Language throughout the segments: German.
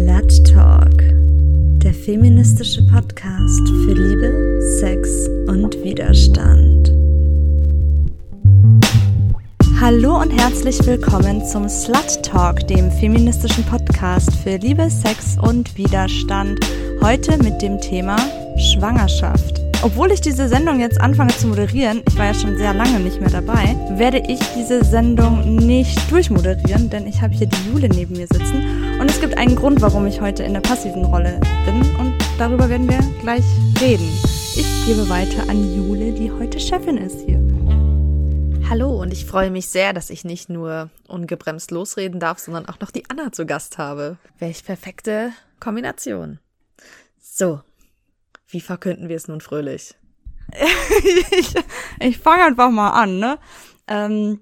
Slut Talk, der feministische Podcast für Liebe, Sex und Widerstand. Hallo und herzlich willkommen zum Slut Talk, dem feministischen Podcast für Liebe, Sex und Widerstand. Heute mit dem Thema Schwangerschaft. Obwohl ich diese Sendung jetzt anfange zu moderieren, ich war ja schon sehr lange nicht mehr dabei, werde ich diese Sendung nicht durchmoderieren, denn ich habe hier die Jule neben mir sitzen und es gibt einen Grund, warum ich heute in der passiven Rolle bin und darüber werden wir gleich reden. Ich gebe weiter an Jule, die heute Chefin ist hier. Hallo und ich freue mich sehr, dass ich nicht nur ungebremst losreden darf, sondern auch noch die Anna zu Gast habe. Welch perfekte Kombination. So, wie verkünden wir es nun fröhlich? ich ich fange einfach mal an, ne? Ähm,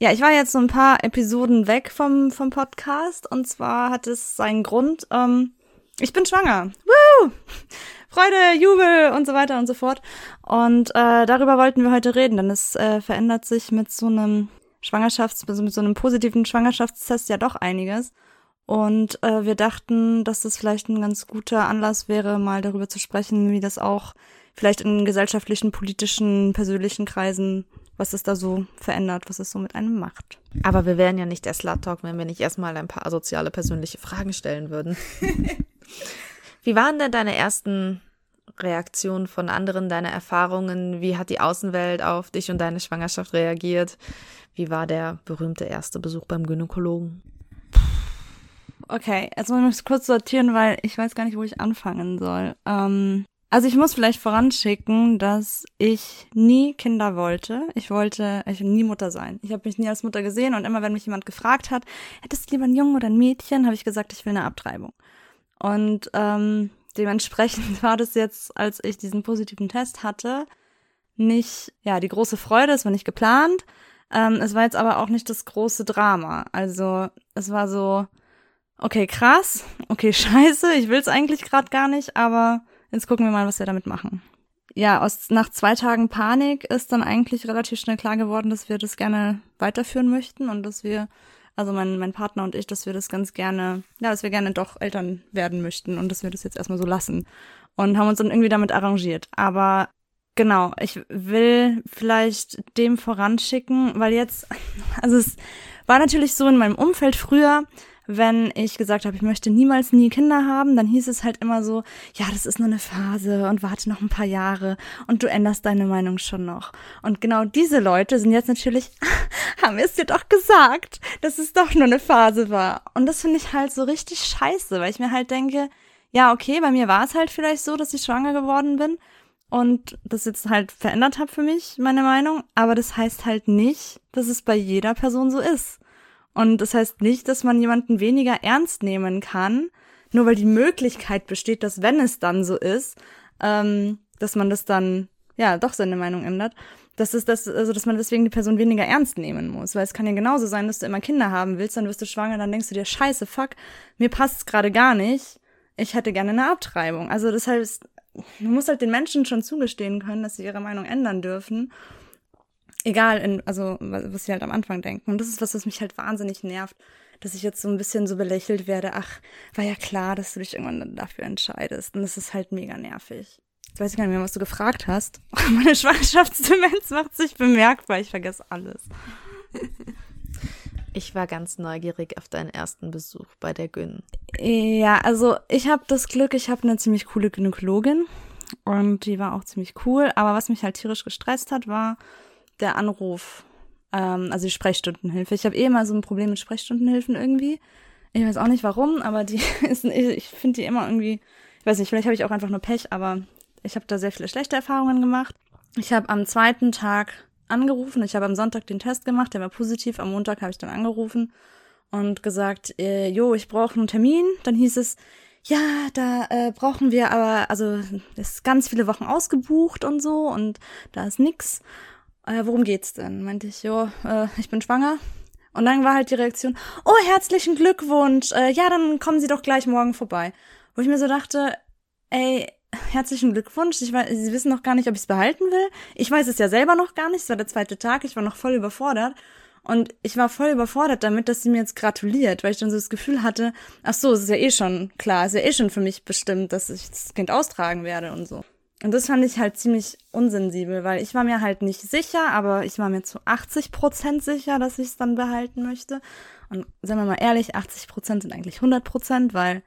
ja, ich war jetzt so ein paar Episoden weg vom, vom Podcast und zwar hat es seinen Grund, ähm, ich bin schwanger. Woo! Freude, Jubel und so weiter und so fort. Und äh, darüber wollten wir heute reden, denn es äh, verändert sich mit so einem Schwangerschafts-, also mit so einem positiven Schwangerschaftstest ja doch einiges. Und äh, wir dachten, dass das vielleicht ein ganz guter Anlass wäre, mal darüber zu sprechen, wie das auch vielleicht in gesellschaftlichen, politischen, persönlichen Kreisen, was es da so verändert, was es so mit einem macht. Aber wir wären ja nicht der Slut Talk, wenn wir nicht erstmal ein paar soziale, persönliche Fragen stellen würden. wie waren denn deine ersten Reaktionen von anderen, deine Erfahrungen? Wie hat die Außenwelt auf dich und deine Schwangerschaft reagiert? Wie war der berühmte erste Besuch beim Gynäkologen? Okay, jetzt muss ich kurz sortieren, weil ich weiß gar nicht, wo ich anfangen soll. Ähm, also ich muss vielleicht voranschicken, dass ich nie Kinder wollte. Ich wollte, ich will nie Mutter sein. Ich habe mich nie als Mutter gesehen und immer, wenn mich jemand gefragt hat, hättest du lieber einen Jungen oder ein Mädchen, habe ich gesagt, ich will eine Abtreibung. Und ähm, dementsprechend war das jetzt, als ich diesen positiven Test hatte, nicht, ja, die große Freude, es war nicht geplant. Ähm, es war jetzt aber auch nicht das große Drama. Also es war so, okay, krass, okay, scheiße, ich will's eigentlich gerade gar nicht, aber jetzt gucken wir mal, was wir damit machen. Ja, aus, nach zwei Tagen Panik ist dann eigentlich relativ schnell klar geworden, dass wir das gerne weiterführen möchten und dass wir, also mein, mein Partner und ich, dass wir das ganz gerne, ja, dass wir gerne doch Eltern werden möchten und dass wir das jetzt erstmal so lassen. Und haben uns dann irgendwie damit arrangiert. Aber genau, ich will vielleicht dem voranschicken, weil jetzt, also es war natürlich so in meinem Umfeld früher, wenn ich gesagt habe, ich möchte niemals nie Kinder haben, dann hieß es halt immer so, ja, das ist nur eine Phase und warte noch ein paar Jahre und du änderst deine Meinung schon noch. Und genau diese Leute sind jetzt natürlich, haben es dir doch gesagt, dass es doch nur eine Phase war. Und das finde ich halt so richtig scheiße, weil ich mir halt denke, ja, okay, bei mir war es halt vielleicht so, dass ich schwanger geworden bin und das jetzt halt verändert habe für mich, meine Meinung, aber das heißt halt nicht, dass es bei jeder Person so ist. Und das heißt nicht, dass man jemanden weniger ernst nehmen kann, nur weil die Möglichkeit besteht, dass wenn es dann so ist, ähm, dass man das dann ja doch seine Meinung ändert. Das ist das, also dass man deswegen die Person weniger ernst nehmen muss. Weil es kann ja genauso sein, dass du immer Kinder haben willst, dann wirst du schwanger, dann denkst du dir, scheiße, fuck, mir passt gerade gar nicht. Ich hätte gerne eine Abtreibung. Also das heißt, man muss halt den Menschen schon zugestehen können, dass sie ihre Meinung ändern dürfen egal, in, also was sie halt am Anfang denken. Und das ist was, was mich halt wahnsinnig nervt, dass ich jetzt so ein bisschen so belächelt werde. Ach, war ja klar, dass du dich irgendwann dafür entscheidest. Und das ist halt mega nervig. Jetzt weiß ich gar nicht mehr, was du gefragt hast. Meine Schwangerschaftsdemenz macht sich bemerkbar. Ich vergesse alles. Ich war ganz neugierig auf deinen ersten Besuch bei der Gyn. Ja, also ich habe das Glück, ich habe eine ziemlich coole Gynäkologin und die war auch ziemlich cool. Aber was mich halt tierisch gestresst hat, war, der Anruf, ähm, also die Sprechstundenhilfe. Ich habe eh mal so ein Problem mit Sprechstundenhilfen irgendwie. Ich weiß auch nicht warum, aber die ist, ich finde die immer irgendwie, ich weiß nicht, vielleicht habe ich auch einfach nur Pech, aber ich habe da sehr viele schlechte Erfahrungen gemacht. Ich habe am zweiten Tag angerufen, ich habe am Sonntag den Test gemacht, der war positiv, am Montag habe ich dann angerufen und gesagt, äh, jo, ich brauche einen Termin. Dann hieß es, ja, da äh, brauchen wir aber, also ist ganz viele Wochen ausgebucht und so und da ist nix äh, worum geht's denn? Meinte ich, jo, äh, ich bin schwanger. Und dann war halt die Reaktion, oh, herzlichen Glückwunsch, äh, ja, dann kommen Sie doch gleich morgen vorbei. Wo ich mir so dachte, ey, herzlichen Glückwunsch, ich weiß, Sie wissen noch gar nicht, ob ich es behalten will. Ich weiß es ja selber noch gar nicht, es war der zweite Tag, ich war noch voll überfordert. Und ich war voll überfordert damit, dass sie mir jetzt gratuliert, weil ich dann so das Gefühl hatte, ach so, es ist ja eh schon klar, es ist ja eh schon für mich bestimmt, dass ich das Kind austragen werde und so. Und das fand ich halt ziemlich unsensibel, weil ich war mir halt nicht sicher, aber ich war mir zu 80 Prozent sicher, dass ich es dann behalten möchte. Und sagen wir mal ehrlich, 80 Prozent sind eigentlich 100 Prozent, weil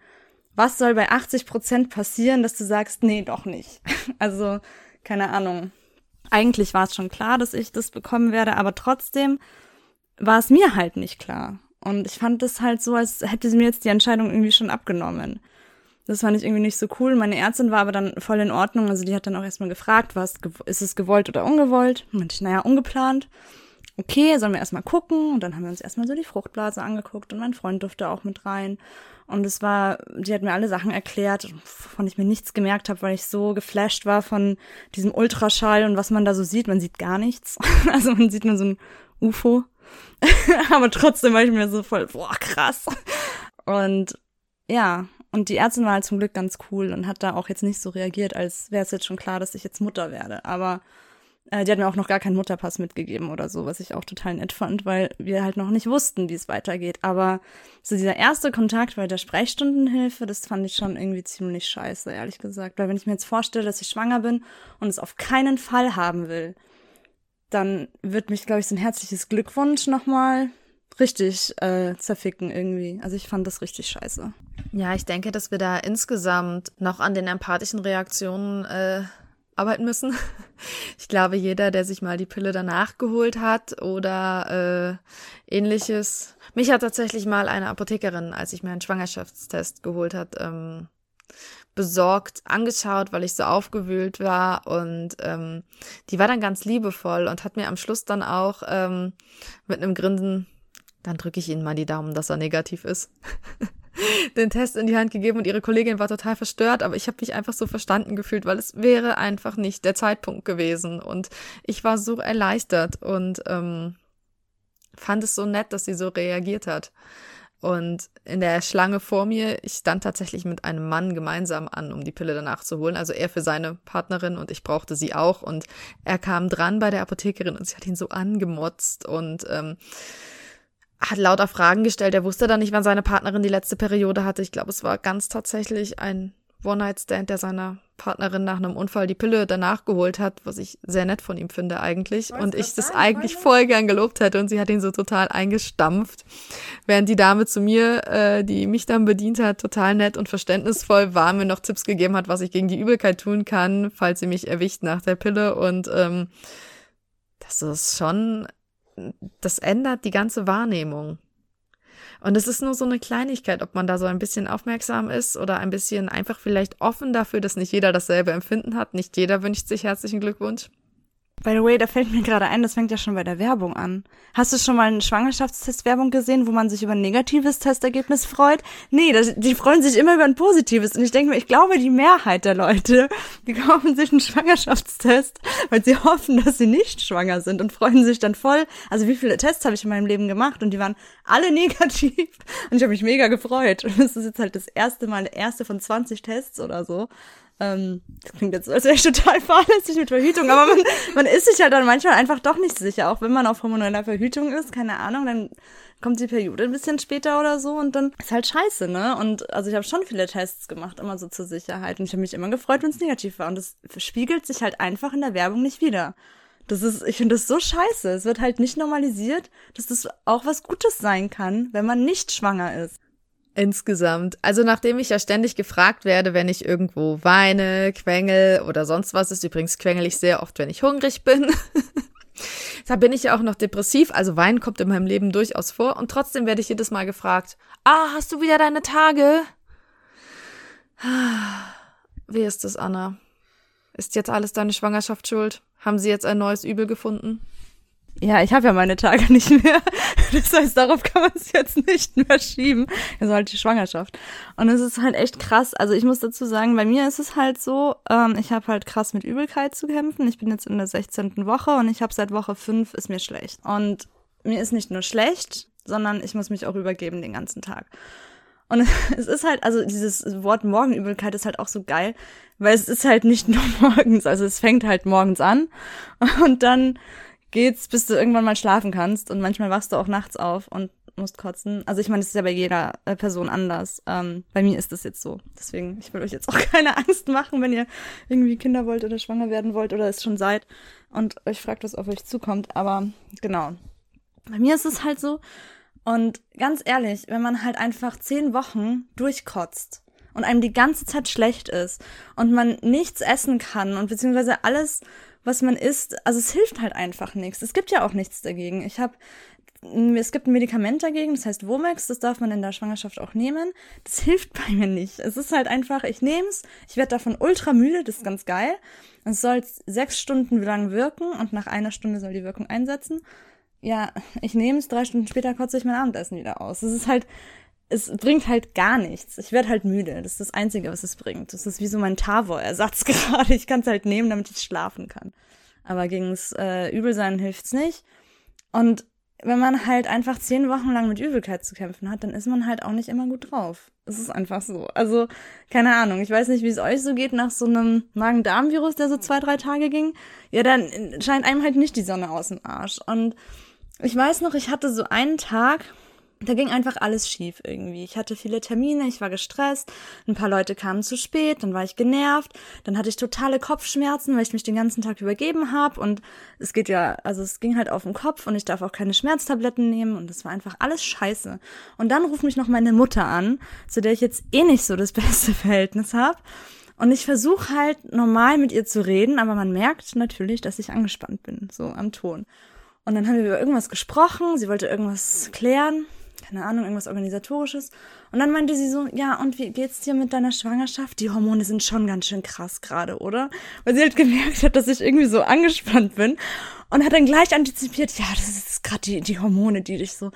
was soll bei 80 Prozent passieren, dass du sagst, nee, doch nicht. Also, keine Ahnung. Eigentlich war es schon klar, dass ich das bekommen werde, aber trotzdem war es mir halt nicht klar. Und ich fand das halt so, als hätte sie mir jetzt die Entscheidung irgendwie schon abgenommen. Das fand ich irgendwie nicht so cool. Meine Ärztin war aber dann voll in Ordnung. Also die hat dann auch erstmal gefragt, was, ist es gewollt oder ungewollt? Meinte ich, naja, ungeplant. Okay, sollen wir erstmal gucken. Und dann haben wir uns erstmal so die Fruchtblase angeguckt und mein Freund durfte auch mit rein. Und es war, die hat mir alle Sachen erklärt, wovon ich mir nichts gemerkt habe, weil ich so geflasht war von diesem Ultraschall und was man da so sieht. Man sieht gar nichts. Also man sieht nur so ein UFO. aber trotzdem war ich mir so voll, boah, krass. Und ja, und die Ärztin war halt zum Glück ganz cool und hat da auch jetzt nicht so reagiert, als wäre es jetzt schon klar, dass ich jetzt Mutter werde. Aber äh, die hat mir auch noch gar keinen Mutterpass mitgegeben oder so, was ich auch total nett fand, weil wir halt noch nicht wussten, wie es weitergeht. Aber so dieser erste Kontakt bei der Sprechstundenhilfe, das fand ich schon irgendwie ziemlich scheiße, ehrlich gesagt. Weil wenn ich mir jetzt vorstelle, dass ich schwanger bin und es auf keinen Fall haben will, dann wird mich, glaube ich, so ein herzliches Glückwunsch nochmal richtig äh, zerficken irgendwie. Also ich fand das richtig scheiße. Ja, ich denke, dass wir da insgesamt noch an den empathischen Reaktionen äh, arbeiten müssen. Ich glaube, jeder, der sich mal die Pille danach geholt hat oder äh, ähnliches. Mich hat tatsächlich mal eine Apothekerin, als ich mir einen Schwangerschaftstest geholt hat, ähm, besorgt angeschaut, weil ich so aufgewühlt war und ähm, die war dann ganz liebevoll und hat mir am Schluss dann auch ähm, mit einem Grinsen dann drücke ich Ihnen mal die Daumen, dass er negativ ist. den Test in die Hand gegeben und ihre Kollegin war total verstört, aber ich habe mich einfach so verstanden gefühlt, weil es wäre einfach nicht der Zeitpunkt gewesen und ich war so erleichtert und ähm, fand es so nett, dass sie so reagiert hat. Und in der Schlange vor mir, ich stand tatsächlich mit einem Mann gemeinsam an, um die Pille danach zu holen. Also er für seine Partnerin und ich brauchte sie auch. Und er kam dran bei der Apothekerin und sie hat ihn so angemotzt und ähm, hat lauter Fragen gestellt. Er wusste dann nicht, wann seine Partnerin die letzte Periode hatte. Ich glaube, es war ganz tatsächlich ein One-Night-Stand, der seiner Partnerin nach einem Unfall die Pille danach geholt hat, was ich sehr nett von ihm finde eigentlich. Und ich das eigentlich voll gern gelobt hätte und sie hat ihn so total eingestampft. Während die Dame zu mir, äh, die mich dann bedient hat, total nett und verständnisvoll war, mir noch Tipps gegeben hat, was ich gegen die Übelkeit tun kann, falls sie mich erwischt nach der Pille. Und ähm, das ist schon das ändert die ganze Wahrnehmung. Und es ist nur so eine Kleinigkeit, ob man da so ein bisschen aufmerksam ist oder ein bisschen einfach vielleicht offen dafür, dass nicht jeder dasselbe Empfinden hat. Nicht jeder wünscht sich herzlichen Glückwunsch. By the way, da fällt mir gerade ein, das fängt ja schon bei der Werbung an. Hast du schon mal eine Schwangerschaftstest-Werbung gesehen, wo man sich über ein negatives Testergebnis freut? Nee, das, die freuen sich immer über ein positives. Und ich denke mir, ich glaube, die Mehrheit der Leute, die kaufen sich einen Schwangerschaftstest, weil sie hoffen, dass sie nicht schwanger sind und freuen sich dann voll. Also wie viele Tests habe ich in meinem Leben gemacht und die waren alle negativ. Und ich habe mich mega gefreut. Und das ist jetzt halt das erste Mal, der erste von 20 Tests oder so. Ähm, das klingt jetzt, als wäre ich total fahrlässig mit Verhütung, aber man, man ist sich halt dann manchmal einfach doch nicht sicher, auch wenn man auf hormoneller Verhütung ist, keine Ahnung, dann kommt die Periode ein bisschen später oder so und dann ist halt scheiße, ne? Und also ich habe schon viele Tests gemacht, immer so zur Sicherheit und ich habe mich immer gefreut, wenn es negativ war und das spiegelt sich halt einfach in der Werbung nicht wieder. Das ist, ich finde das so scheiße. Es wird halt nicht normalisiert, dass das auch was Gutes sein kann, wenn man nicht schwanger ist. Insgesamt. Also nachdem ich ja ständig gefragt werde, wenn ich irgendwo weine, quengel oder sonst was ist, übrigens quengel ich sehr oft, wenn ich hungrig bin. da bin ich ja auch noch depressiv, also Weinen kommt in meinem Leben durchaus vor und trotzdem werde ich jedes Mal gefragt, ah, hast du wieder deine Tage? Wie ist es, Anna? Ist jetzt alles deine Schwangerschaft schuld? Haben sie jetzt ein neues Übel gefunden? Ja, ich habe ja meine Tage nicht mehr. Das heißt, darauf kann man es jetzt nicht mehr schieben. Also halt die Schwangerschaft. Und es ist halt echt krass. Also ich muss dazu sagen, bei mir ist es halt so, ähm, ich habe halt krass mit Übelkeit zu kämpfen. Ich bin jetzt in der 16. Woche und ich habe seit Woche 5 ist mir schlecht. Und mir ist nicht nur schlecht, sondern ich muss mich auch übergeben den ganzen Tag. Und es ist halt, also dieses Wort Morgenübelkeit ist halt auch so geil, weil es ist halt nicht nur morgens, also es fängt halt morgens an und dann geht's, bis du irgendwann mal schlafen kannst. Und manchmal wachst du auch nachts auf und musst kotzen. Also ich meine, das ist ja bei jeder äh, Person anders. Ähm, bei mir ist das jetzt so. Deswegen, ich will euch jetzt auch keine Angst machen, wenn ihr irgendwie Kinder wollt oder schwanger werden wollt oder es schon seid und euch fragt, was auf euch zukommt. Aber genau. Bei mir ist es halt so. Und ganz ehrlich, wenn man halt einfach zehn Wochen durchkotzt und einem die ganze Zeit schlecht ist und man nichts essen kann und beziehungsweise alles, was man isst, also es hilft halt einfach nichts. Es gibt ja auch nichts dagegen. Ich habe es gibt ein Medikament dagegen, das heißt Womex, das darf man in der Schwangerschaft auch nehmen. Das hilft bei mir nicht. Es ist halt einfach, ich nehme es, ich werde davon ultra müde, das ist ganz geil. Es soll sechs Stunden lang wirken und nach einer Stunde soll die Wirkung einsetzen. Ja, ich nehme es, drei Stunden später kotze ich mein Abendessen wieder aus. Es ist halt, es bringt halt gar nichts. Ich werde halt müde. Das ist das Einzige, was es bringt. Das ist wie so mein Tavor-Ersatz gerade. Ich kann es halt nehmen, damit ich schlafen kann. Aber gegens äh, Übelsein hilft's nicht. Und wenn man halt einfach zehn Wochen lang mit Übelkeit zu kämpfen hat, dann ist man halt auch nicht immer gut drauf. Es ist einfach so. Also, keine Ahnung. Ich weiß nicht, wie es euch so geht nach so einem Magen-Darm-Virus, der so zwei, drei Tage ging. Ja, dann scheint einem halt nicht die Sonne aus dem Arsch. Und ich weiß noch, ich hatte so einen Tag, da ging einfach alles schief irgendwie. Ich hatte viele Termine, ich war gestresst, ein paar Leute kamen zu spät, dann war ich genervt, dann hatte ich totale Kopfschmerzen, weil ich mich den ganzen Tag übergeben habe und es geht ja, also es ging halt auf den Kopf und ich darf auch keine Schmerztabletten nehmen und das war einfach alles scheiße. Und dann ruft mich noch meine Mutter an, zu der ich jetzt eh nicht so das beste Verhältnis habe. Und ich versuche halt normal mit ihr zu reden, aber man merkt natürlich, dass ich angespannt bin, so am Ton. Und dann haben wir über irgendwas gesprochen, sie wollte irgendwas klären keine Ahnung, irgendwas Organisatorisches. Und dann meinte sie so, ja, und wie geht's dir mit deiner Schwangerschaft? Die Hormone sind schon ganz schön krass gerade, oder? Weil sie halt gemerkt hat, dass ich irgendwie so angespannt bin und hat dann gleich antizipiert, ja, das ist gerade die, die Hormone, die dich so.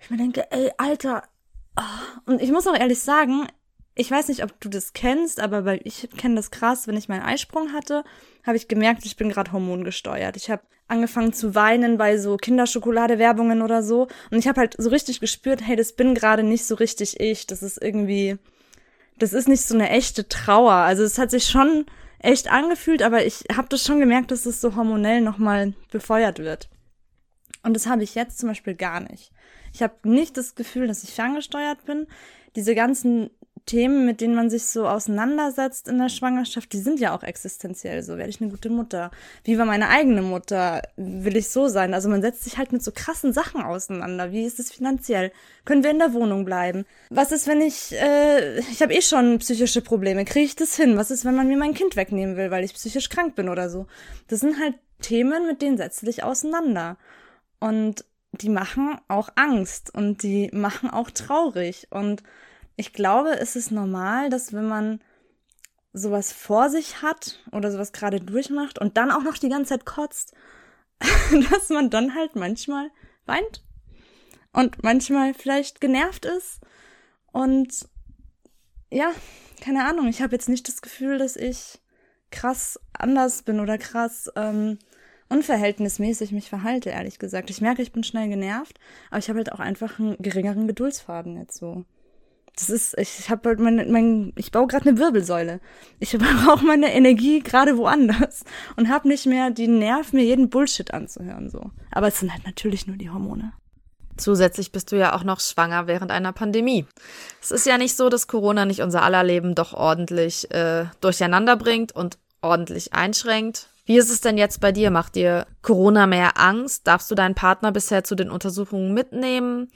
Ich mir denke, ey, Alter. Oh. Und ich muss auch ehrlich sagen, ich weiß nicht, ob du das kennst, aber weil ich kenne das krass, wenn ich meinen Eisprung hatte, habe ich gemerkt, ich bin gerade hormongesteuert. Ich habe angefangen zu weinen bei so Kinderschokolade-Werbungen oder so. Und ich habe halt so richtig gespürt, hey, das bin gerade nicht so richtig ich. Das ist irgendwie, das ist nicht so eine echte Trauer. Also es hat sich schon echt angefühlt, aber ich habe das schon gemerkt, dass es so hormonell nochmal befeuert wird. Und das habe ich jetzt zum Beispiel gar nicht. Ich habe nicht das Gefühl, dass ich ferngesteuert bin. Diese ganzen Themen, mit denen man sich so auseinandersetzt in der Schwangerschaft, die sind ja auch existenziell. So werde ich eine gute Mutter. Wie war meine eigene Mutter? Will ich so sein? Also man setzt sich halt mit so krassen Sachen auseinander. Wie ist es finanziell? Können wir in der Wohnung bleiben? Was ist, wenn ich, äh, ich habe eh schon psychische Probleme. Kriege ich das hin? Was ist, wenn man mir mein Kind wegnehmen will, weil ich psychisch krank bin oder so? Das sind halt Themen, mit denen setzt du dich auseinander. Und die machen auch Angst und die machen auch traurig und ich glaube, es ist normal, dass wenn man sowas vor sich hat oder sowas gerade durchmacht und dann auch noch die ganze Zeit kotzt, dass man dann halt manchmal weint und manchmal vielleicht genervt ist und ja, keine Ahnung, ich habe jetzt nicht das Gefühl, dass ich krass anders bin oder krass ähm, unverhältnismäßig mich verhalte, ehrlich gesagt. Ich merke, ich bin schnell genervt, aber ich habe halt auch einfach einen geringeren Geduldsfaden jetzt so. Das ist, ich, habe halt meine, mein, ich baue gerade eine Wirbelsäule. Ich brauche meine Energie gerade woanders und habe nicht mehr die Nerv, mir jeden Bullshit anzuhören so. Aber es sind halt natürlich nur die Hormone. Zusätzlich bist du ja auch noch schwanger während einer Pandemie. Es ist ja nicht so, dass Corona nicht unser aller Leben doch ordentlich äh, durcheinander bringt und ordentlich einschränkt. Wie ist es denn jetzt bei dir? Macht dir Corona mehr Angst? Darfst du deinen Partner bisher zu den Untersuchungen mitnehmen?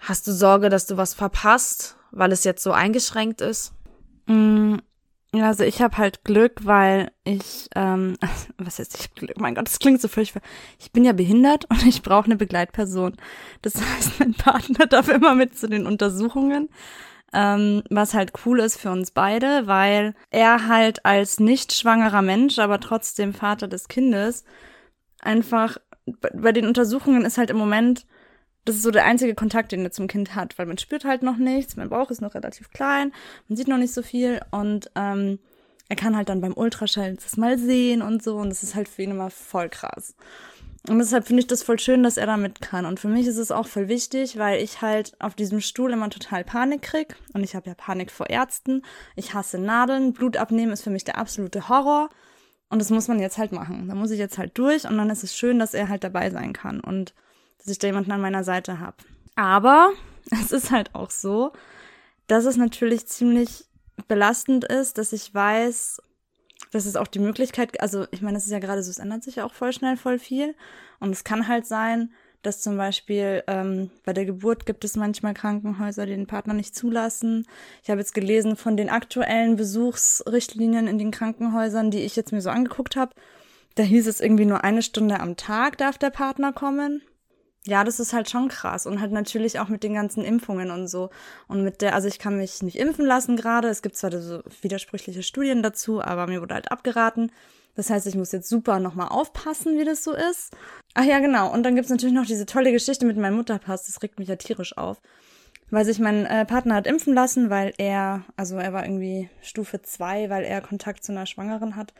Hast du Sorge, dass du was verpasst? Weil es jetzt so eingeschränkt ist? Mm, also ich habe halt Glück, weil ich, ähm, was heißt ich Glück? Mein Gott, das klingt so furchtbar. Ich bin ja behindert und ich brauche eine Begleitperson. Das heißt, mein Partner darf immer mit zu den Untersuchungen. Ähm, was halt cool ist für uns beide, weil er halt als nicht schwangerer Mensch, aber trotzdem Vater des Kindes, einfach bei den Untersuchungen ist halt im Moment das ist so der einzige Kontakt, den er zum Kind hat, weil man spürt halt noch nichts, mein Bauch ist noch relativ klein, man sieht noch nicht so viel und ähm, er kann halt dann beim Ultraschall das mal sehen und so und das ist halt für ihn immer voll krass. Und deshalb finde ich das voll schön, dass er da mit kann. Und für mich ist es auch voll wichtig, weil ich halt auf diesem Stuhl immer total Panik krieg. Und ich habe ja Panik vor Ärzten. Ich hasse Nadeln. Blut abnehmen ist für mich der absolute Horror. Und das muss man jetzt halt machen. Da muss ich jetzt halt durch und dann ist es schön, dass er halt dabei sein kann und dass ich da jemanden an meiner Seite habe. Aber es ist halt auch so, dass es natürlich ziemlich belastend ist, dass ich weiß, dass es auch die Möglichkeit, also ich meine, es ist ja gerade so, es ändert sich ja auch voll schnell voll viel. Und es kann halt sein, dass zum Beispiel ähm, bei der Geburt gibt es manchmal Krankenhäuser, die den Partner nicht zulassen. Ich habe jetzt gelesen von den aktuellen Besuchsrichtlinien in den Krankenhäusern, die ich jetzt mir so angeguckt habe. Da hieß es irgendwie nur eine Stunde am Tag darf der Partner kommen. Ja, das ist halt schon krass und halt natürlich auch mit den ganzen Impfungen und so und mit der, also ich kann mich nicht impfen lassen gerade. Es gibt zwar so widersprüchliche Studien dazu, aber mir wurde halt abgeraten. Das heißt, ich muss jetzt super nochmal aufpassen, wie das so ist. Ach ja, genau. Und dann gibt's natürlich noch diese tolle Geschichte mit meinem Mutterpass. Das regt mich ja tierisch auf. Weil sich mein äh, Partner hat impfen lassen, weil er, also er war irgendwie Stufe zwei, weil er Kontakt zu einer Schwangeren hat.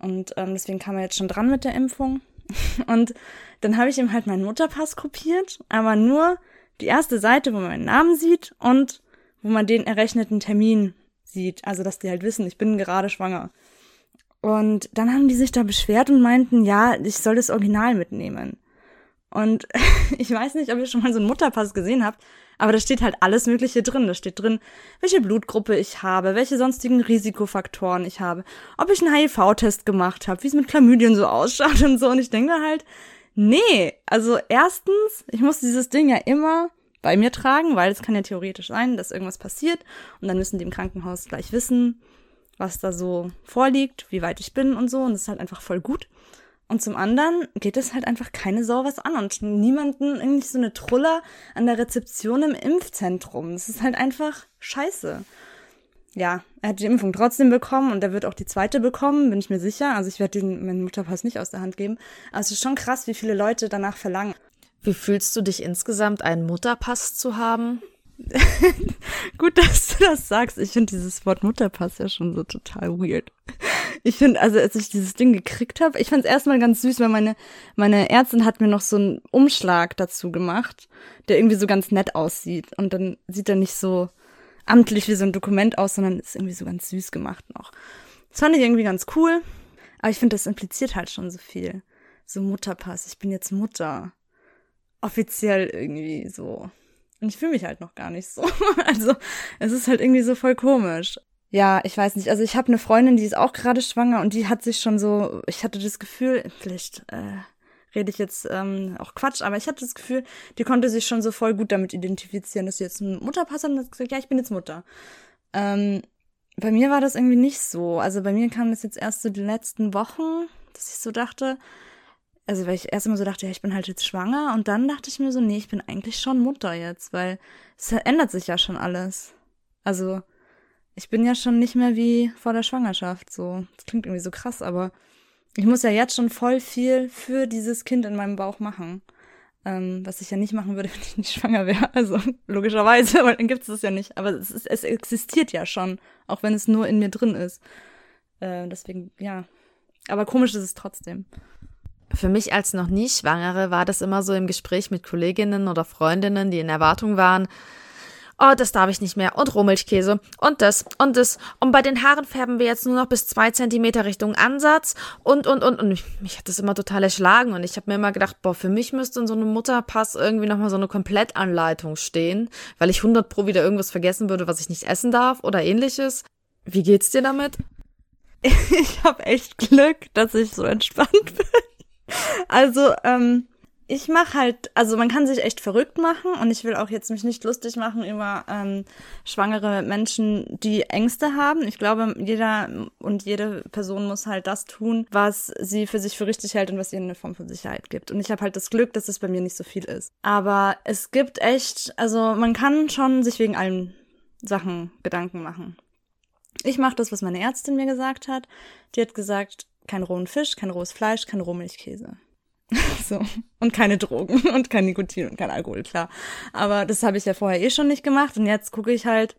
Und ähm, deswegen kam er jetzt schon dran mit der Impfung. Und dann habe ich ihm halt meinen Mutterpass kopiert, aber nur die erste Seite, wo man meinen Namen sieht und wo man den errechneten Termin sieht. Also, dass die halt wissen, ich bin gerade schwanger. Und dann haben die sich da beschwert und meinten, ja, ich soll das Original mitnehmen. Und ich weiß nicht, ob ihr schon mal so einen Mutterpass gesehen habt, aber da steht halt alles Mögliche drin. Da steht drin, welche Blutgruppe ich habe, welche sonstigen Risikofaktoren ich habe, ob ich einen HIV-Test gemacht habe, wie es mit Chlamydien so ausschaut und so. Und ich denke halt, nee, also erstens, ich muss dieses Ding ja immer bei mir tragen, weil es kann ja theoretisch sein, dass irgendwas passiert und dann müssen die im Krankenhaus gleich wissen, was da so vorliegt, wie weit ich bin und so. Und das ist halt einfach voll gut. Und zum anderen geht es halt einfach keine Sau was an und niemanden irgendwie so eine Truller an der Rezeption im Impfzentrum. Das ist halt einfach scheiße. Ja, er hat die Impfung trotzdem bekommen und er wird auch die zweite bekommen, bin ich mir sicher. Also ich werde meinen Mutterpass nicht aus der Hand geben. Aber es ist schon krass, wie viele Leute danach verlangen. Wie fühlst du dich insgesamt, einen Mutterpass zu haben? Gut, dass du das sagst. Ich finde dieses Wort Mutterpass ja schon so total weird. Ich finde, also als ich dieses Ding gekriegt habe, ich fand es erstmal ganz süß, weil meine, meine Ärztin hat mir noch so einen Umschlag dazu gemacht, der irgendwie so ganz nett aussieht. Und dann sieht er nicht so amtlich wie so ein Dokument aus, sondern ist irgendwie so ganz süß gemacht noch. Das fand ich irgendwie ganz cool. Aber ich finde, das impliziert halt schon so viel. So Mutterpass, ich bin jetzt Mutter. Offiziell irgendwie so. Und ich fühle mich halt noch gar nicht so. Also es ist halt irgendwie so voll komisch. Ja, ich weiß nicht. Also ich habe eine Freundin, die ist auch gerade schwanger und die hat sich schon so, ich hatte das Gefühl, vielleicht äh, rede ich jetzt ähm, auch Quatsch, aber ich hatte das Gefühl, die konnte sich schon so voll gut damit identifizieren, dass sie jetzt einen Mutterpass hat und hat gesagt, ja, ich bin jetzt Mutter. Ähm, bei mir war das irgendwie nicht so. Also bei mir kam das jetzt erst so die letzten Wochen, dass ich so dachte, also weil ich erst immer so dachte, ja, ich bin halt jetzt schwanger und dann dachte ich mir so, nee, ich bin eigentlich schon Mutter jetzt, weil es ändert sich ja schon alles. Also ich bin ja schon nicht mehr wie vor der Schwangerschaft, so. Das klingt irgendwie so krass, aber ich muss ja jetzt schon voll viel für dieses Kind in meinem Bauch machen. Ähm, was ich ja nicht machen würde, wenn ich nicht schwanger wäre. Also logischerweise, weil dann gibt es das ja nicht. Aber es, ist, es existiert ja schon, auch wenn es nur in mir drin ist. Äh, deswegen, ja. Aber komisch ist es trotzdem. Für mich als noch nie Schwangere war das immer so im Gespräch mit Kolleginnen oder Freundinnen, die in Erwartung waren. Oh, das darf ich nicht mehr. Und Rohmilchkäse. Und das. Und das. Und bei den Haaren färben wir jetzt nur noch bis zwei Zentimeter Richtung Ansatz. Und, und, und. Und mich, mich hat das immer total erschlagen. Und ich habe mir immer gedacht, boah, für mich müsste in so einem Mutterpass irgendwie nochmal so eine Komplettanleitung stehen, weil ich 100 pro wieder irgendwas vergessen würde, was ich nicht essen darf oder ähnliches. Wie geht's dir damit? Ich habe echt Glück, dass ich so entspannt bin. Also, ähm, ich mache halt, also man kann sich echt verrückt machen und ich will auch jetzt mich nicht lustig machen über ähm, schwangere Menschen, die Ängste haben. Ich glaube, jeder und jede Person muss halt das tun, was sie für sich für richtig hält und was ihr eine Form von Sicherheit gibt. Und ich habe halt das Glück, dass es bei mir nicht so viel ist. Aber es gibt echt, also man kann schon sich wegen allen Sachen Gedanken machen. Ich mache das, was meine Ärztin mir gesagt hat. Die hat gesagt, kein rohen Fisch, kein rohes Fleisch, kein Rohmilchkäse. so. Und keine Drogen und kein Nikotin und kein Alkohol, klar. Aber das habe ich ja vorher eh schon nicht gemacht. Und jetzt gucke ich halt,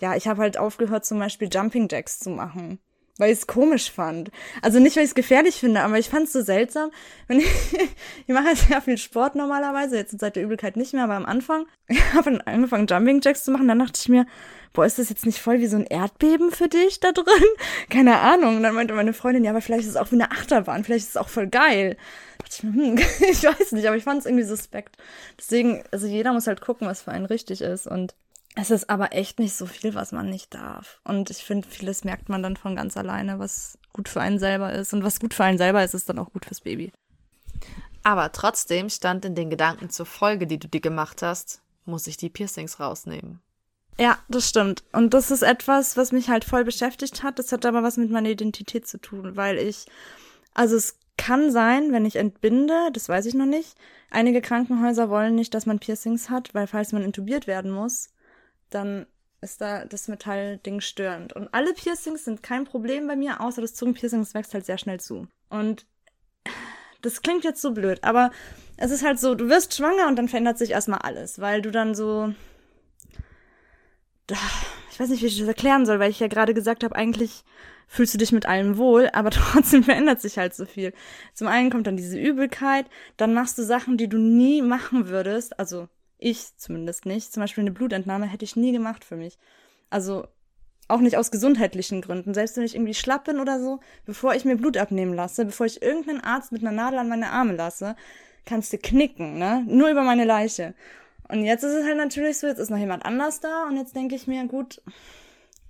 ja, ich habe halt aufgehört, zum Beispiel Jumping Jacks zu machen. Weil ich es komisch fand. Also nicht, weil ich es gefährlich finde, aber ich fand es so seltsam. Wenn ich, ich mache sehr viel Sport normalerweise, jetzt seit der Übelkeit nicht mehr, aber am Anfang, ich habe angefangen, Jumping Jacks zu machen, dann dachte ich mir, boah, ist das jetzt nicht voll wie so ein Erdbeben für dich da drin? Keine Ahnung. Und dann meinte meine Freundin, ja, aber vielleicht ist es auch wie eine Achterbahn, vielleicht ist es auch voll geil. Da dachte ich, hm, ich weiß nicht, aber ich fand es irgendwie suspekt. Deswegen, also jeder muss halt gucken, was für einen richtig ist. Und es ist aber echt nicht so viel, was man nicht darf. Und ich finde, vieles merkt man dann von ganz alleine, was gut für einen selber ist. Und was gut für einen selber ist, ist dann auch gut fürs Baby. Aber trotzdem stand in den Gedanken zur Folge, die du dir gemacht hast, muss ich die Piercings rausnehmen. Ja, das stimmt. Und das ist etwas, was mich halt voll beschäftigt hat. Das hat aber was mit meiner Identität zu tun, weil ich, also es kann sein, wenn ich entbinde, das weiß ich noch nicht. Einige Krankenhäuser wollen nicht, dass man Piercings hat, weil falls man intubiert werden muss, dann ist da das Metallding störend. Und alle Piercings sind kein Problem bei mir, außer das Zungenpiercing, das wächst halt sehr schnell zu. Und das klingt jetzt so blöd, aber es ist halt so, du wirst schwanger und dann verändert sich erstmal alles, weil du dann so. Ich weiß nicht, wie ich das erklären soll, weil ich ja gerade gesagt habe, eigentlich fühlst du dich mit allem wohl, aber trotzdem verändert sich halt so viel. Zum einen kommt dann diese Übelkeit, dann machst du Sachen, die du nie machen würdest, also ich zumindest nicht. Zum Beispiel eine Blutentnahme hätte ich nie gemacht für mich. Also auch nicht aus gesundheitlichen Gründen. Selbst wenn ich irgendwie schlapp bin oder so, bevor ich mir Blut abnehmen lasse, bevor ich irgendeinen Arzt mit einer Nadel an meine Arme lasse, kannst du knicken, ne? Nur über meine Leiche. Und jetzt ist es halt natürlich so, jetzt ist noch jemand anders da und jetzt denke ich mir, gut,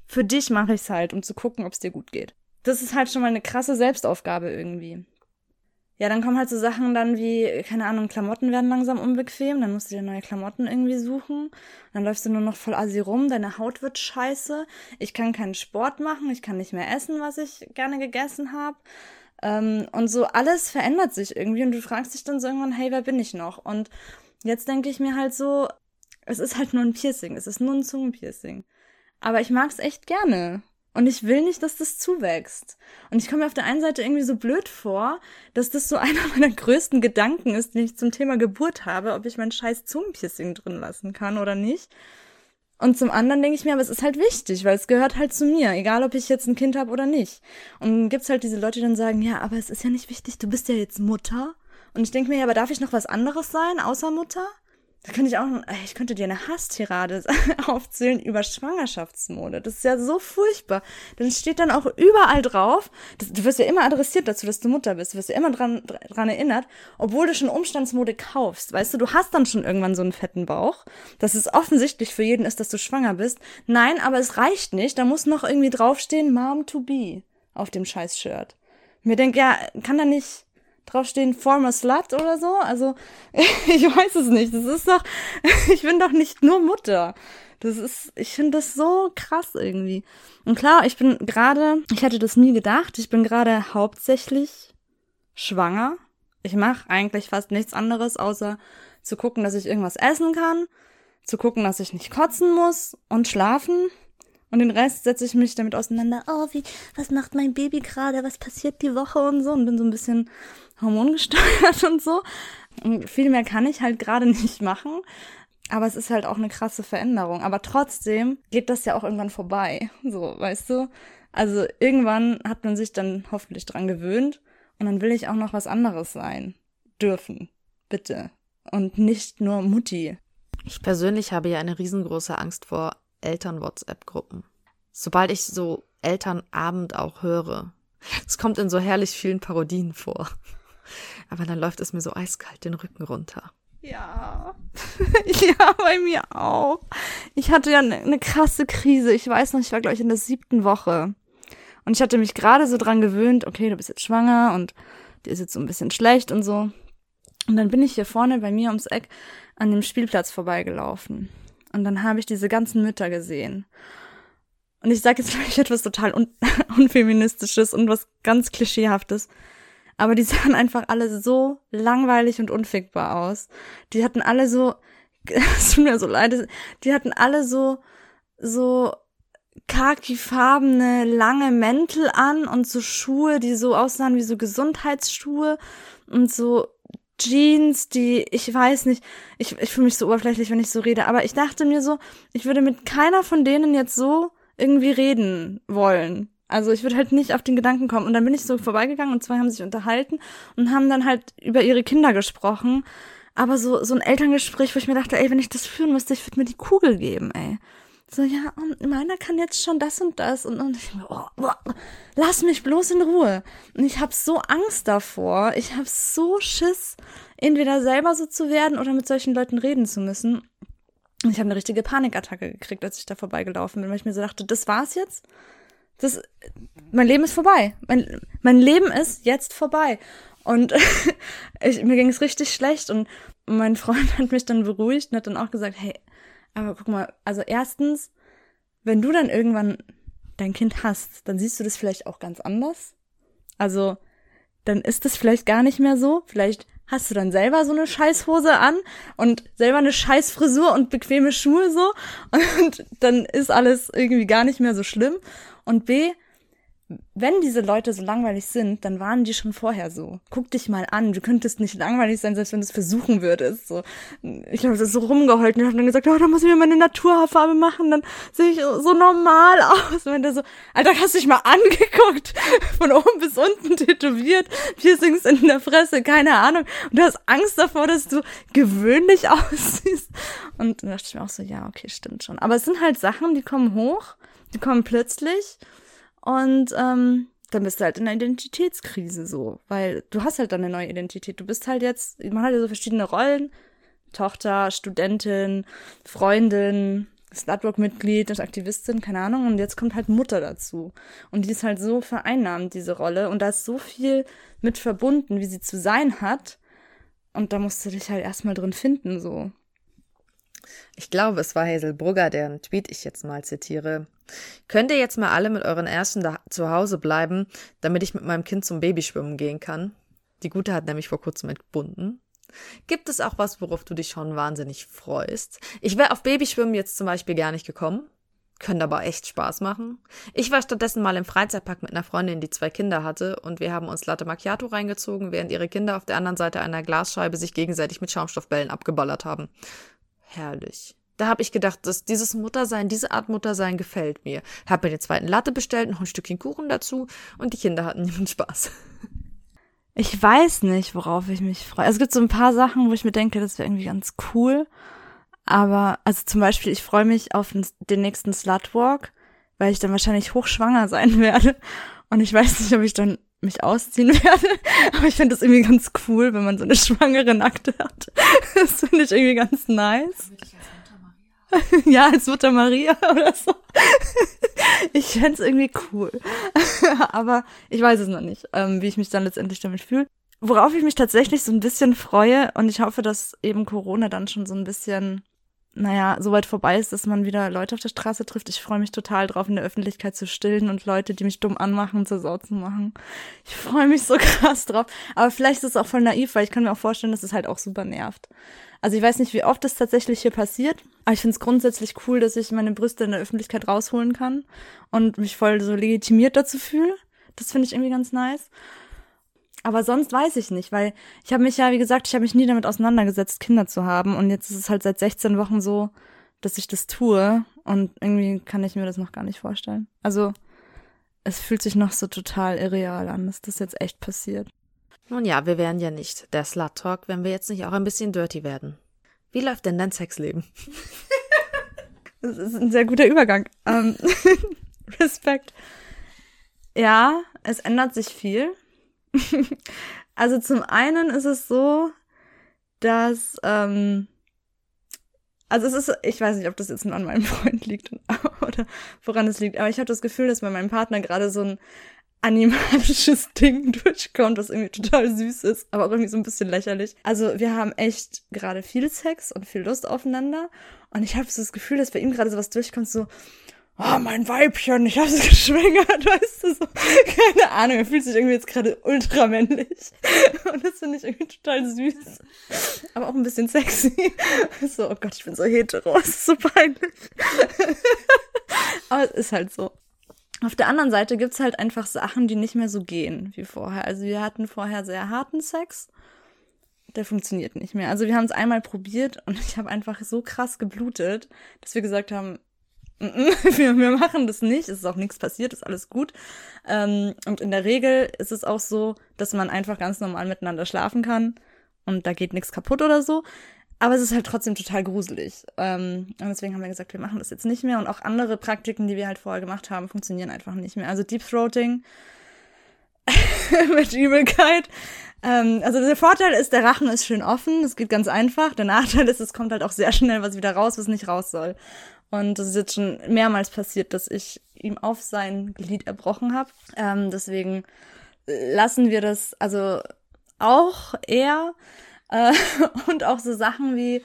für dich mache ich es halt, um zu gucken, ob es dir gut geht. Das ist halt schon mal eine krasse Selbstaufgabe irgendwie ja, dann kommen halt so Sachen dann wie, keine Ahnung, Klamotten werden langsam unbequem, dann musst du dir neue Klamotten irgendwie suchen. Dann läufst du nur noch voll assi rum, deine Haut wird scheiße. Ich kann keinen Sport machen, ich kann nicht mehr essen, was ich gerne gegessen habe. Ähm, und so alles verändert sich irgendwie und du fragst dich dann so irgendwann, hey, wer bin ich noch? Und jetzt denke ich mir halt so, es ist halt nur ein Piercing, es ist nur ein Zungenpiercing. Aber ich mag's echt gerne. Und ich will nicht, dass das zuwächst. Und ich komme mir auf der einen Seite irgendwie so blöd vor, dass das so einer meiner größten Gedanken ist, die ich zum Thema Geburt habe, ob ich mein scheiß Zungenpiercing drin lassen kann oder nicht. Und zum anderen denke ich mir, aber es ist halt wichtig, weil es gehört halt zu mir, egal ob ich jetzt ein Kind habe oder nicht. Und gibt's halt diese Leute, die dann sagen, ja, aber es ist ja nicht wichtig, du bist ja jetzt Mutter. Und ich denke mir, aber darf ich noch was anderes sein, außer Mutter? Da könnte ich auch, ich könnte dir eine Hasstirade aufzählen über Schwangerschaftsmode. Das ist ja so furchtbar. Dann steht dann auch überall drauf, das, du wirst ja immer adressiert dazu, dass du Mutter bist. Du wirst ja immer dran, dran erinnert, obwohl du schon Umstandsmode kaufst. Weißt du, du hast dann schon irgendwann so einen fetten Bauch, dass es offensichtlich für jeden ist, dass du schwanger bist. Nein, aber es reicht nicht. Da muss noch irgendwie draufstehen, Mom to be auf dem scheiß Shirt. Mir denkt, ja, kann da nicht, draufstehen former slut oder so. Also ich weiß es nicht. Das ist doch, ich bin doch nicht nur Mutter. Das ist, ich finde das so krass irgendwie. Und klar, ich bin gerade, ich hätte das nie gedacht, ich bin gerade hauptsächlich schwanger. Ich mache eigentlich fast nichts anderes, außer zu gucken, dass ich irgendwas essen kann, zu gucken, dass ich nicht kotzen muss und schlafen. Und den Rest setze ich mich damit auseinander. Oh, wie, was macht mein Baby gerade? Was passiert die Woche und so? Und bin so ein bisschen hormongesteuert und so. Viel mehr kann ich halt gerade nicht machen. Aber es ist halt auch eine krasse Veränderung. Aber trotzdem geht das ja auch irgendwann vorbei. So, weißt du? Also irgendwann hat man sich dann hoffentlich dran gewöhnt. Und dann will ich auch noch was anderes sein. Dürfen. Bitte. Und nicht nur Mutti. Ich persönlich habe ja eine riesengroße Angst vor Eltern-WhatsApp-Gruppen. Sobald ich so Elternabend auch höre, es kommt in so herrlich vielen Parodien vor. Aber dann läuft es mir so eiskalt den Rücken runter. Ja. ja, bei mir auch. Ich hatte ja eine ne krasse Krise. Ich weiß noch, ich war, glaube ich, in der siebten Woche. Und ich hatte mich gerade so dran gewöhnt, okay, du bist jetzt schwanger und dir ist jetzt so ein bisschen schlecht und so. Und dann bin ich hier vorne bei mir ums Eck an dem Spielplatz vorbeigelaufen. Und dann habe ich diese ganzen Mütter gesehen. Und ich sage jetzt vielleicht etwas total un unfeministisches und was ganz klischeehaftes. Aber die sahen einfach alle so langweilig und unfickbar aus. Die hatten alle so, es tut mir so leid, die hatten alle so, so khakifarbene lange Mäntel an und so Schuhe, die so aussahen wie so Gesundheitsschuhe und so Jeans, die, ich weiß nicht, ich, ich fühle mich so oberflächlich, wenn ich so rede, aber ich dachte mir so, ich würde mit keiner von denen jetzt so irgendwie reden wollen. Also ich würde halt nicht auf den Gedanken kommen. Und dann bin ich so vorbeigegangen und zwei haben sich unterhalten und haben dann halt über ihre Kinder gesprochen. Aber so, so ein Elterngespräch, wo ich mir dachte, ey, wenn ich das führen müsste, ich würde mir die Kugel geben, ey. so, ja, meiner kann jetzt schon das und das. Und, und ich, oh, oh, lass mich bloß in Ruhe. Und ich habe so Angst davor. Ich habe so Schiss, entweder selber so zu werden oder mit solchen Leuten reden zu müssen. Und ich habe eine richtige Panikattacke gekriegt, als ich da vorbeigelaufen bin, weil ich mir so dachte, das war's jetzt. Das, mein Leben ist vorbei. Mein, mein Leben ist jetzt vorbei. Und ich, mir ging es richtig schlecht und mein Freund hat mich dann beruhigt und hat dann auch gesagt, hey, aber guck mal, also erstens, wenn du dann irgendwann dein Kind hast, dann siehst du das vielleicht auch ganz anders. Also, dann ist es vielleicht gar nicht mehr so. Vielleicht hast du dann selber so eine Scheißhose an und selber eine Scheißfrisur und bequeme Schuhe so und dann ist alles irgendwie gar nicht mehr so schlimm. Und B, wenn diese Leute so langweilig sind, dann waren die schon vorher so. Guck dich mal an, du könntest nicht langweilig sein, selbst wenn du es versuchen würdest. So, ich habe so rumgeholfen und habe dann gesagt, oh, da muss ich mir meine Naturhaarfarbe machen, dann sehe ich so normal aus. Und der so, Alter, hast du dich mal angeguckt, von oben bis unten tätowiert, Piercings in der Fresse, keine Ahnung. Und du hast Angst davor, dass du gewöhnlich aussiehst. Und dann dachte ich mir auch so, ja, okay, stimmt schon. Aber es sind halt Sachen, die kommen hoch, die kommen plötzlich. Und ähm, dann bist du halt in einer Identitätskrise so, weil du hast halt dann eine neue Identität. Du bist halt jetzt, man hat ja so verschiedene Rollen. Tochter, Studentin, Freundin, Slutwork-Mitglied, Aktivistin, keine Ahnung. Und jetzt kommt halt Mutter dazu. Und die ist halt so vereinnahmt, diese Rolle. Und da ist so viel mit verbunden, wie sie zu sein hat. Und da musst du dich halt erstmal drin finden, so. Ich glaube, es war Hazel Brugger, deren Tweet ich jetzt mal zitiere. Könnt ihr jetzt mal alle mit euren Ersten zu Hause bleiben, damit ich mit meinem Kind zum Babyschwimmen gehen kann? Die Gute hat nämlich vor kurzem entbunden. Gibt es auch was, worauf du dich schon wahnsinnig freust? Ich wäre auf Babyschwimmen jetzt zum Beispiel gar nicht gekommen. Könnte aber echt Spaß machen. Ich war stattdessen mal im Freizeitpark mit einer Freundin, die zwei Kinder hatte, und wir haben uns Latte Macchiato reingezogen, während ihre Kinder auf der anderen Seite einer Glasscheibe sich gegenseitig mit Schaumstoffbällen abgeballert haben. Herrlich. Da habe ich gedacht, dass dieses Muttersein, diese Art Muttersein gefällt mir. Habe mir den zweiten Latte bestellt, noch ein Stückchen Kuchen dazu und die Kinder hatten ihren Spaß. Ich weiß nicht, worauf ich mich freue. Also es gibt so ein paar Sachen, wo ich mir denke, das wäre irgendwie ganz cool. Aber, also zum Beispiel, ich freue mich auf den nächsten Slutwalk, weil ich dann wahrscheinlich hochschwanger sein werde. Und ich weiß nicht, ob ich dann mich ausziehen werde. Aber ich finde das irgendwie ganz cool, wenn man so eine schwangere Nackte hat. Das finde ich irgendwie ganz nice. ja, als Mutter Maria oder so. ich fände irgendwie cool. Aber ich weiß es noch nicht, ähm, wie ich mich dann letztendlich damit fühle. Worauf ich mich tatsächlich so ein bisschen freue und ich hoffe, dass eben Corona dann schon so ein bisschen naja, so weit vorbei ist, dass man wieder Leute auf der Straße trifft. Ich freue mich total drauf, in der Öffentlichkeit zu stillen und Leute, die mich dumm anmachen, zur Sau zu machen. Ich freue mich so krass drauf. Aber vielleicht ist es auch voll naiv, weil ich kann mir auch vorstellen, dass es halt auch super nervt. Also ich weiß nicht, wie oft das tatsächlich hier passiert, aber ich finde es grundsätzlich cool, dass ich meine Brüste in der Öffentlichkeit rausholen kann und mich voll so legitimiert dazu fühle. Das finde ich irgendwie ganz nice. Aber sonst weiß ich nicht, weil ich habe mich ja, wie gesagt, ich habe mich nie damit auseinandergesetzt, Kinder zu haben. Und jetzt ist es halt seit 16 Wochen so, dass ich das tue. Und irgendwie kann ich mir das noch gar nicht vorstellen. Also es fühlt sich noch so total irreal an, dass das jetzt echt passiert. Nun ja, wir wären ja nicht der Slut Talk, wenn wir jetzt nicht auch ein bisschen dirty werden. Wie läuft denn dein Sexleben? das ist ein sehr guter Übergang. Ähm, Respekt. Ja, es ändert sich viel. also zum einen ist es so, dass, ähm, also es ist, ich weiß nicht, ob das jetzt nur an meinem Freund liegt oder woran es liegt, aber ich habe das Gefühl, dass bei meinem Partner gerade so ein animalisches Ding durchkommt, was irgendwie total süß ist, aber auch irgendwie so ein bisschen lächerlich. Also wir haben echt gerade viel Sex und viel Lust aufeinander und ich habe so das Gefühl, dass bei ihm gerade sowas durchkommt, so, oh, mein Weibchen, ich habe sie geschwängert, weißt du, so, keine Ahnung, er fühlt sich irgendwie jetzt gerade ultramännlich. Und das finde ich irgendwie total süß. Aber auch ein bisschen sexy. So, oh Gott, ich bin so hetero, das ist so peinlich. Aber es ist halt so. Auf der anderen Seite gibt's halt einfach Sachen, die nicht mehr so gehen wie vorher. Also wir hatten vorher sehr harten Sex. Der funktioniert nicht mehr. Also wir haben es einmal probiert und ich habe einfach so krass geblutet, dass wir gesagt haben, wir, wir machen das nicht, es ist auch nichts passiert, ist alles gut. Ähm, und in der Regel ist es auch so, dass man einfach ganz normal miteinander schlafen kann und da geht nichts kaputt oder so. aber es ist halt trotzdem total gruselig. Ähm, und deswegen haben wir gesagt, wir machen das jetzt nicht mehr. Und auch andere Praktiken, die wir halt vorher gemacht haben, funktionieren einfach nicht mehr. Also Deep Throating mit Übelkeit. Ähm, also der Vorteil ist, der Rachen ist schön offen. Das geht ganz einfach. Der Nachteil ist, es kommt halt auch sehr schnell was wieder raus, was nicht raus soll. Und das ist jetzt schon mehrmals passiert, dass ich ihm auf sein Glied erbrochen habe. Ähm, deswegen lassen wir das also auch eher äh, und auch so Sachen wie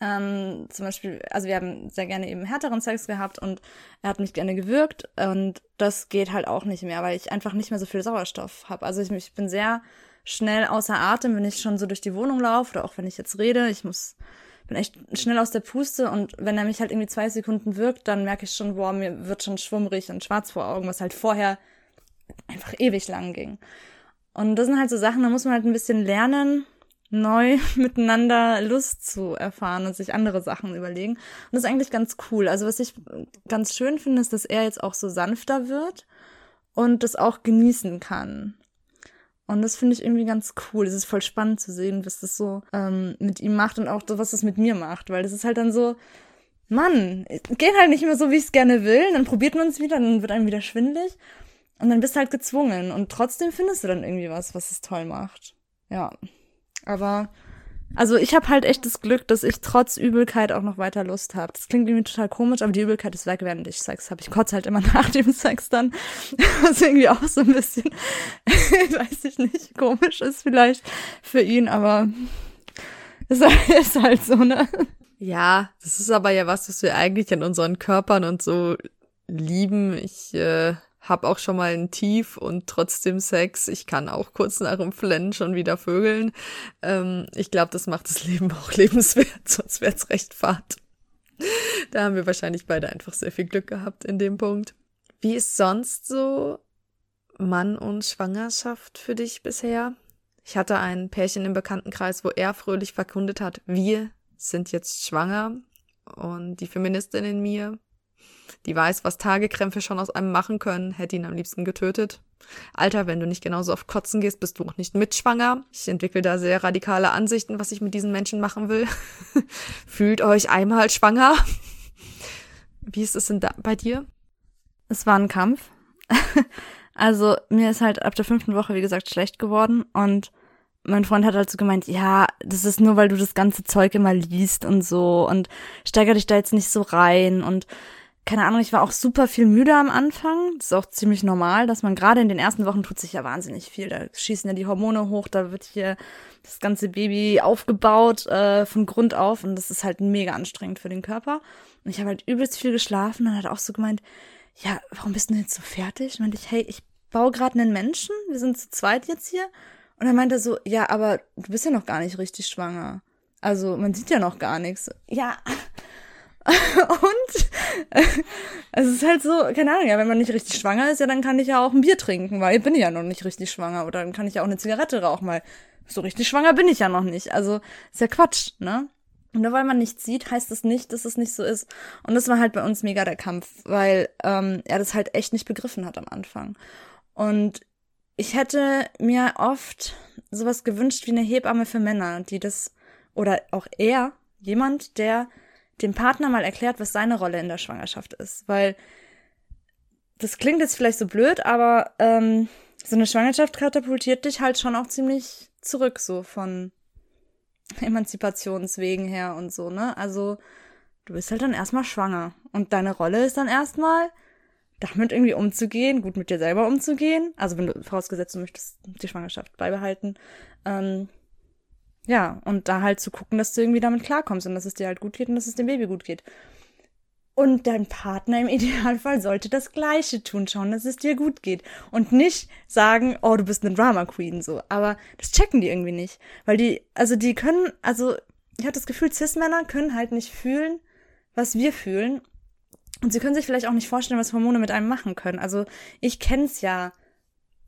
ähm, zum Beispiel, also wir haben sehr gerne eben härteren Sex gehabt und er hat mich gerne gewürgt und das geht halt auch nicht mehr, weil ich einfach nicht mehr so viel Sauerstoff habe. Also ich, ich bin sehr schnell außer Atem, wenn ich schon so durch die Wohnung laufe oder auch wenn ich jetzt rede. Ich muss bin echt schnell aus der Puste und wenn er mich halt irgendwie zwei Sekunden wirkt, dann merke ich schon, boah, mir wird schon schwummrig und schwarz vor Augen, was halt vorher einfach ewig lang ging. Und das sind halt so Sachen, da muss man halt ein bisschen lernen, neu miteinander Lust zu erfahren und sich andere Sachen überlegen. Und das ist eigentlich ganz cool. Also was ich ganz schön finde, ist, dass er jetzt auch so sanfter wird und das auch genießen kann. Und das finde ich irgendwie ganz cool. Es ist voll spannend zu sehen, was das so ähm, mit ihm macht und auch was das mit mir macht. Weil das ist halt dann so, Mann, geht halt nicht mehr so, wie ich es gerne will. Dann probiert man es wieder, dann wird einem wieder schwindelig. Und dann bist du halt gezwungen. Und trotzdem findest du dann irgendwie was, was es toll macht. Ja. Aber also ich habe halt echt das Glück, dass ich trotz Übelkeit auch noch weiter Lust habe. Das klingt irgendwie total komisch, aber die Übelkeit ist weg, während ich Sex habe. Ich kotze halt immer nach dem Sex dann. Was irgendwie auch so ein bisschen, weiß ich nicht, komisch ist vielleicht für ihn, aber ist halt, ist halt so, ne? Ja, das ist aber ja was, was wir eigentlich an unseren Körpern und so lieben. Ich äh, hab auch schon mal ein Tief und trotzdem Sex. Ich kann auch kurz nach dem Flennen schon wieder vögeln. Ähm, ich glaube, das macht das Leben auch lebenswert, sonst wäre es recht fad. Da haben wir wahrscheinlich beide einfach sehr viel Glück gehabt in dem Punkt. Wie ist sonst so Mann und Schwangerschaft für dich bisher? Ich hatte ein Pärchen im Bekanntenkreis, wo er fröhlich verkundet hat, wir sind jetzt schwanger. Und die Feministin in mir die weiß, was Tagekrämpfe schon aus einem machen können, hätte ihn am liebsten getötet. Alter, wenn du nicht genauso oft kotzen gehst, bist du auch nicht mitschwanger. Ich entwickle da sehr radikale Ansichten, was ich mit diesen Menschen machen will. Fühlt euch einmal schwanger. Wie ist es denn da bei dir? Es war ein Kampf. also mir ist halt ab der fünften Woche, wie gesagt, schlecht geworden und mein Freund hat halt so gemeint, ja, das ist nur, weil du das ganze Zeug immer liest und so und steiger dich da jetzt nicht so rein und keine Ahnung, ich war auch super viel müde am Anfang. Das ist auch ziemlich normal, dass man gerade in den ersten Wochen tut sich ja wahnsinnig viel. Da schießen ja die Hormone hoch, da wird hier das ganze Baby aufgebaut äh, von Grund auf und das ist halt mega anstrengend für den Körper. Und ich habe halt übelst viel geschlafen und hat auch so gemeint, ja, warum bist du denn jetzt so fertig? Und meinte ich, hey, ich baue gerade einen Menschen, wir sind zu zweit jetzt hier. Und er meinte so, ja, aber du bist ja noch gar nicht richtig schwanger. Also man sieht ja noch gar nichts. Ja, und äh, es ist halt so, keine Ahnung, ja, wenn man nicht richtig schwanger ist, ja, dann kann ich ja auch ein Bier trinken, weil ich bin ja noch nicht richtig schwanger. Oder dann kann ich ja auch eine Zigarette rauchen, weil so richtig schwanger bin ich ja noch nicht. Also ist ja Quatsch, ne? Und nur weil man nichts sieht, heißt es das nicht, dass es nicht so ist. Und das war halt bei uns mega der Kampf, weil ähm, er das halt echt nicht begriffen hat am Anfang. Und ich hätte mir oft sowas gewünscht wie eine Hebamme für Männer, die das, oder auch er, jemand, der dem Partner mal erklärt, was seine Rolle in der Schwangerschaft ist. Weil das klingt jetzt vielleicht so blöd, aber ähm, so eine Schwangerschaft katapultiert dich halt schon auch ziemlich zurück, so von Emanzipationswegen her und so, ne? Also du bist halt dann erstmal schwanger. Und deine Rolle ist dann erstmal, damit irgendwie umzugehen, gut mit dir selber umzugehen. Also wenn du vorausgesetzt, du möchtest die Schwangerschaft beibehalten, ähm, ja, und da halt zu gucken, dass du irgendwie damit klarkommst und dass es dir halt gut geht und dass es dem Baby gut geht. Und dein Partner im Idealfall sollte das Gleiche tun, schauen, dass es dir gut geht. Und nicht sagen, oh, du bist eine Drama Queen, so. Aber das checken die irgendwie nicht. Weil die, also die können, also, ich habe das Gefühl, Cis-Männer können halt nicht fühlen, was wir fühlen. Und sie können sich vielleicht auch nicht vorstellen, was Hormone mit einem machen können. Also, ich kenn's ja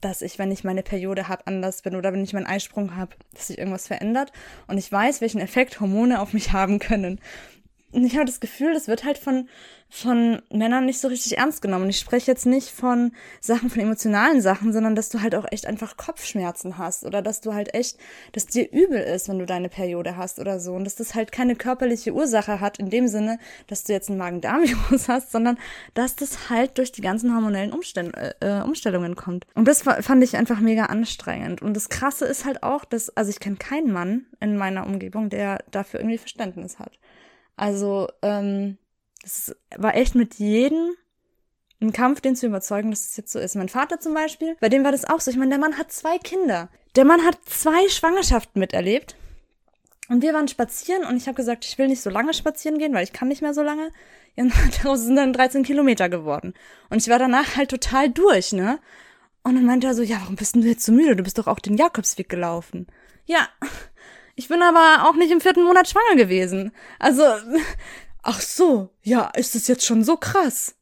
dass ich, wenn ich meine Periode habe, anders bin oder wenn ich meinen Eisprung habe, dass sich irgendwas verändert. Und ich weiß, welchen Effekt Hormone auf mich haben können. Ich habe das Gefühl, das wird halt von von Männern nicht so richtig ernst genommen. Ich spreche jetzt nicht von Sachen, von emotionalen Sachen, sondern dass du halt auch echt einfach Kopfschmerzen hast oder dass du halt echt, dass dir übel ist, wenn du deine Periode hast oder so und dass das halt keine körperliche Ursache hat in dem Sinne, dass du jetzt ein Magen-Darm-Virus hast, sondern dass das halt durch die ganzen hormonellen Umstell äh, Umstellungen kommt. Und das fand ich einfach mega anstrengend. Und das Krasse ist halt auch, dass, also ich kenne keinen Mann in meiner Umgebung, der dafür irgendwie Verständnis hat. Also, ähm, das war echt mit jedem ein Kampf, den zu überzeugen, dass es jetzt so ist. Mein Vater zum Beispiel, bei dem war das auch so. Ich meine, der Mann hat zwei Kinder. Der Mann hat zwei Schwangerschaften miterlebt. Und wir waren spazieren und ich habe gesagt, ich will nicht so lange spazieren gehen, weil ich kann nicht mehr so lange. Ja, daraus sind dann 13 Kilometer geworden. Und ich war danach halt total durch, ne? Und dann meinte er so, ja, warum bist denn du jetzt so müde? Du bist doch auch den Jakobsweg gelaufen. Ja, ich bin aber auch nicht im vierten Monat schwanger gewesen. Also, Ach so, ja, ist es jetzt schon so krass?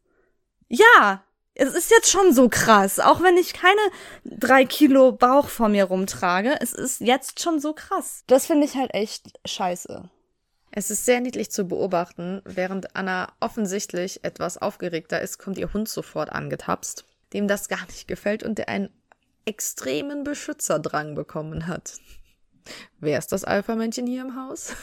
Ja, es ist jetzt schon so krass. Auch wenn ich keine drei Kilo Bauch vor mir rumtrage, es ist jetzt schon so krass. Das finde ich halt echt scheiße. Es ist sehr niedlich zu beobachten, während Anna offensichtlich etwas aufgeregter ist, kommt ihr Hund sofort angetapst, dem das gar nicht gefällt und der einen extremen Beschützerdrang bekommen hat. Wer ist das Alpha-Männchen hier im Haus?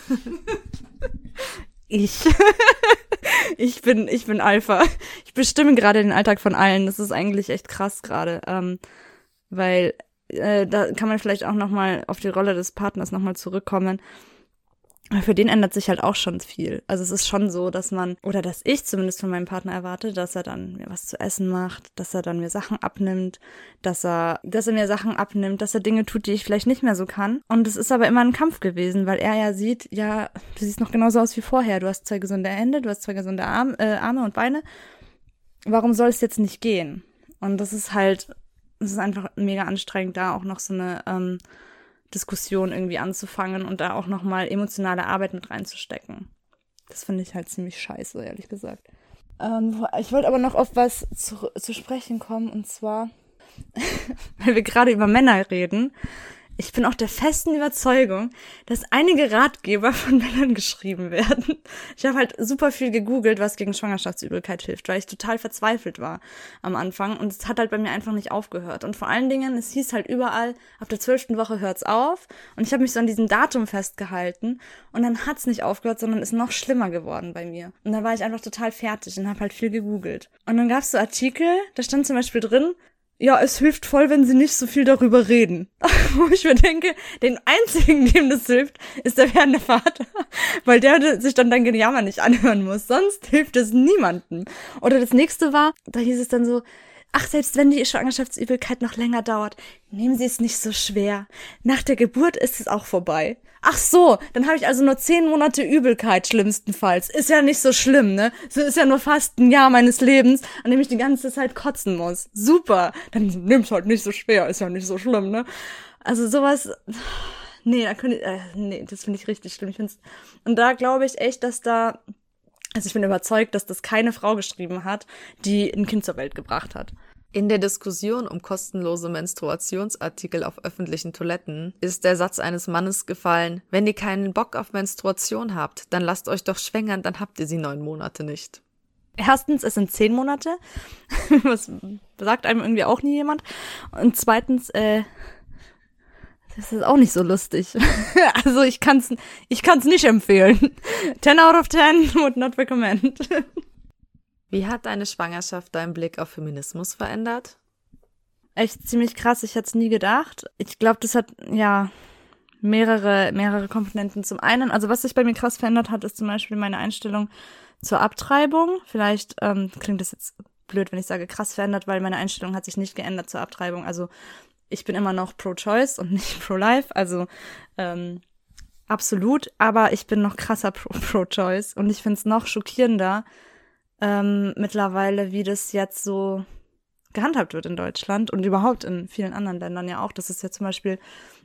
ich. ich bin, ich bin Alpha. Ich bestimme gerade den Alltag von allen. Das ist eigentlich echt krass gerade, ähm, weil äh, da kann man vielleicht auch noch mal auf die Rolle des Partners noch mal zurückkommen. Für den ändert sich halt auch schon viel. Also es ist schon so, dass man, oder dass ich zumindest von meinem Partner erwarte, dass er dann mir was zu essen macht, dass er dann mir Sachen abnimmt, dass er, dass er mir Sachen abnimmt, dass er Dinge tut, die ich vielleicht nicht mehr so kann. Und es ist aber immer ein Kampf gewesen, weil er ja sieht, ja, du siehst noch genauso aus wie vorher. Du hast zwei gesunde Hände, du hast zwei gesunde Arme, äh, Arme und Beine. Warum soll es jetzt nicht gehen? Und das ist halt, es ist einfach mega anstrengend, da auch noch so eine, ähm, Diskussion irgendwie anzufangen und da auch nochmal emotionale Arbeit mit reinzustecken. Das finde ich halt ziemlich scheiße, ehrlich gesagt. Ähm, ich wollte aber noch auf was zu, zu sprechen kommen und zwar, weil wir gerade über Männer reden ich bin auch der festen Überzeugung, dass einige Ratgeber von Männern geschrieben werden. Ich habe halt super viel gegoogelt, was gegen Schwangerschaftsübelkeit hilft, weil ich total verzweifelt war am Anfang und es hat halt bei mir einfach nicht aufgehört. Und vor allen Dingen, es hieß halt überall, ab der zwölften Woche hört's auf und ich habe mich so an diesem Datum festgehalten und dann hat's nicht aufgehört, sondern ist noch schlimmer geworden bei mir. Und dann war ich einfach total fertig und habe halt viel gegoogelt. Und dann gab's so Artikel, da stand zum Beispiel drin, ja, es hilft voll, wenn sie nicht so viel darüber reden. Wo ich mir denke, den einzigen, dem das hilft, ist der werdende Vater, weil der sich dann dein Gejammer nicht anhören muss. Sonst hilft es niemandem. Oder das nächste war, da hieß es dann so, ach, selbst wenn die Schwangerschaftsübelkeit noch länger dauert, nehmen Sie es nicht so schwer. Nach der Geburt ist es auch vorbei. Ach so, dann habe ich also nur zehn Monate Übelkeit schlimmstenfalls. Ist ja nicht so schlimm, ne? So ist ja nur fast ein Jahr meines Lebens, an dem ich die ganze Zeit kotzen muss. Super. Dann nimm's halt nicht so schwer, ist ja nicht so schlimm, ne? Also sowas. Nee, da könnte ich, äh, nee, das finde ich richtig schlimm. Ich find's, und da glaube ich echt, dass da, also ich bin überzeugt, dass das keine Frau geschrieben hat, die ein Kind zur Welt gebracht hat. In der Diskussion um kostenlose Menstruationsartikel auf öffentlichen Toiletten ist der Satz eines Mannes gefallen, wenn ihr keinen Bock auf Menstruation habt, dann lasst euch doch schwängern, dann habt ihr sie neun Monate nicht. Erstens, es sind zehn Monate. Was sagt einem irgendwie auch nie jemand. Und zweitens, äh, das ist auch nicht so lustig. also ich kann's, ich kann's nicht empfehlen. 10 out of 10 would not recommend. Wie hat deine Schwangerschaft deinen Blick auf Feminismus verändert? Echt ziemlich krass, ich hätte es nie gedacht. Ich glaube, das hat ja mehrere, mehrere Komponenten. Zum einen, also was sich bei mir krass verändert hat, ist zum Beispiel meine Einstellung zur Abtreibung. Vielleicht ähm, klingt das jetzt blöd, wenn ich sage krass verändert, weil meine Einstellung hat sich nicht geändert zur Abtreibung. Also ich bin immer noch pro-choice und nicht pro-life. Also ähm, absolut, aber ich bin noch krasser pro-choice und ich finde es noch schockierender, ähm, mittlerweile, wie das jetzt so gehandhabt wird in Deutschland und überhaupt in vielen anderen Ländern ja auch, dass es ja zum Beispiel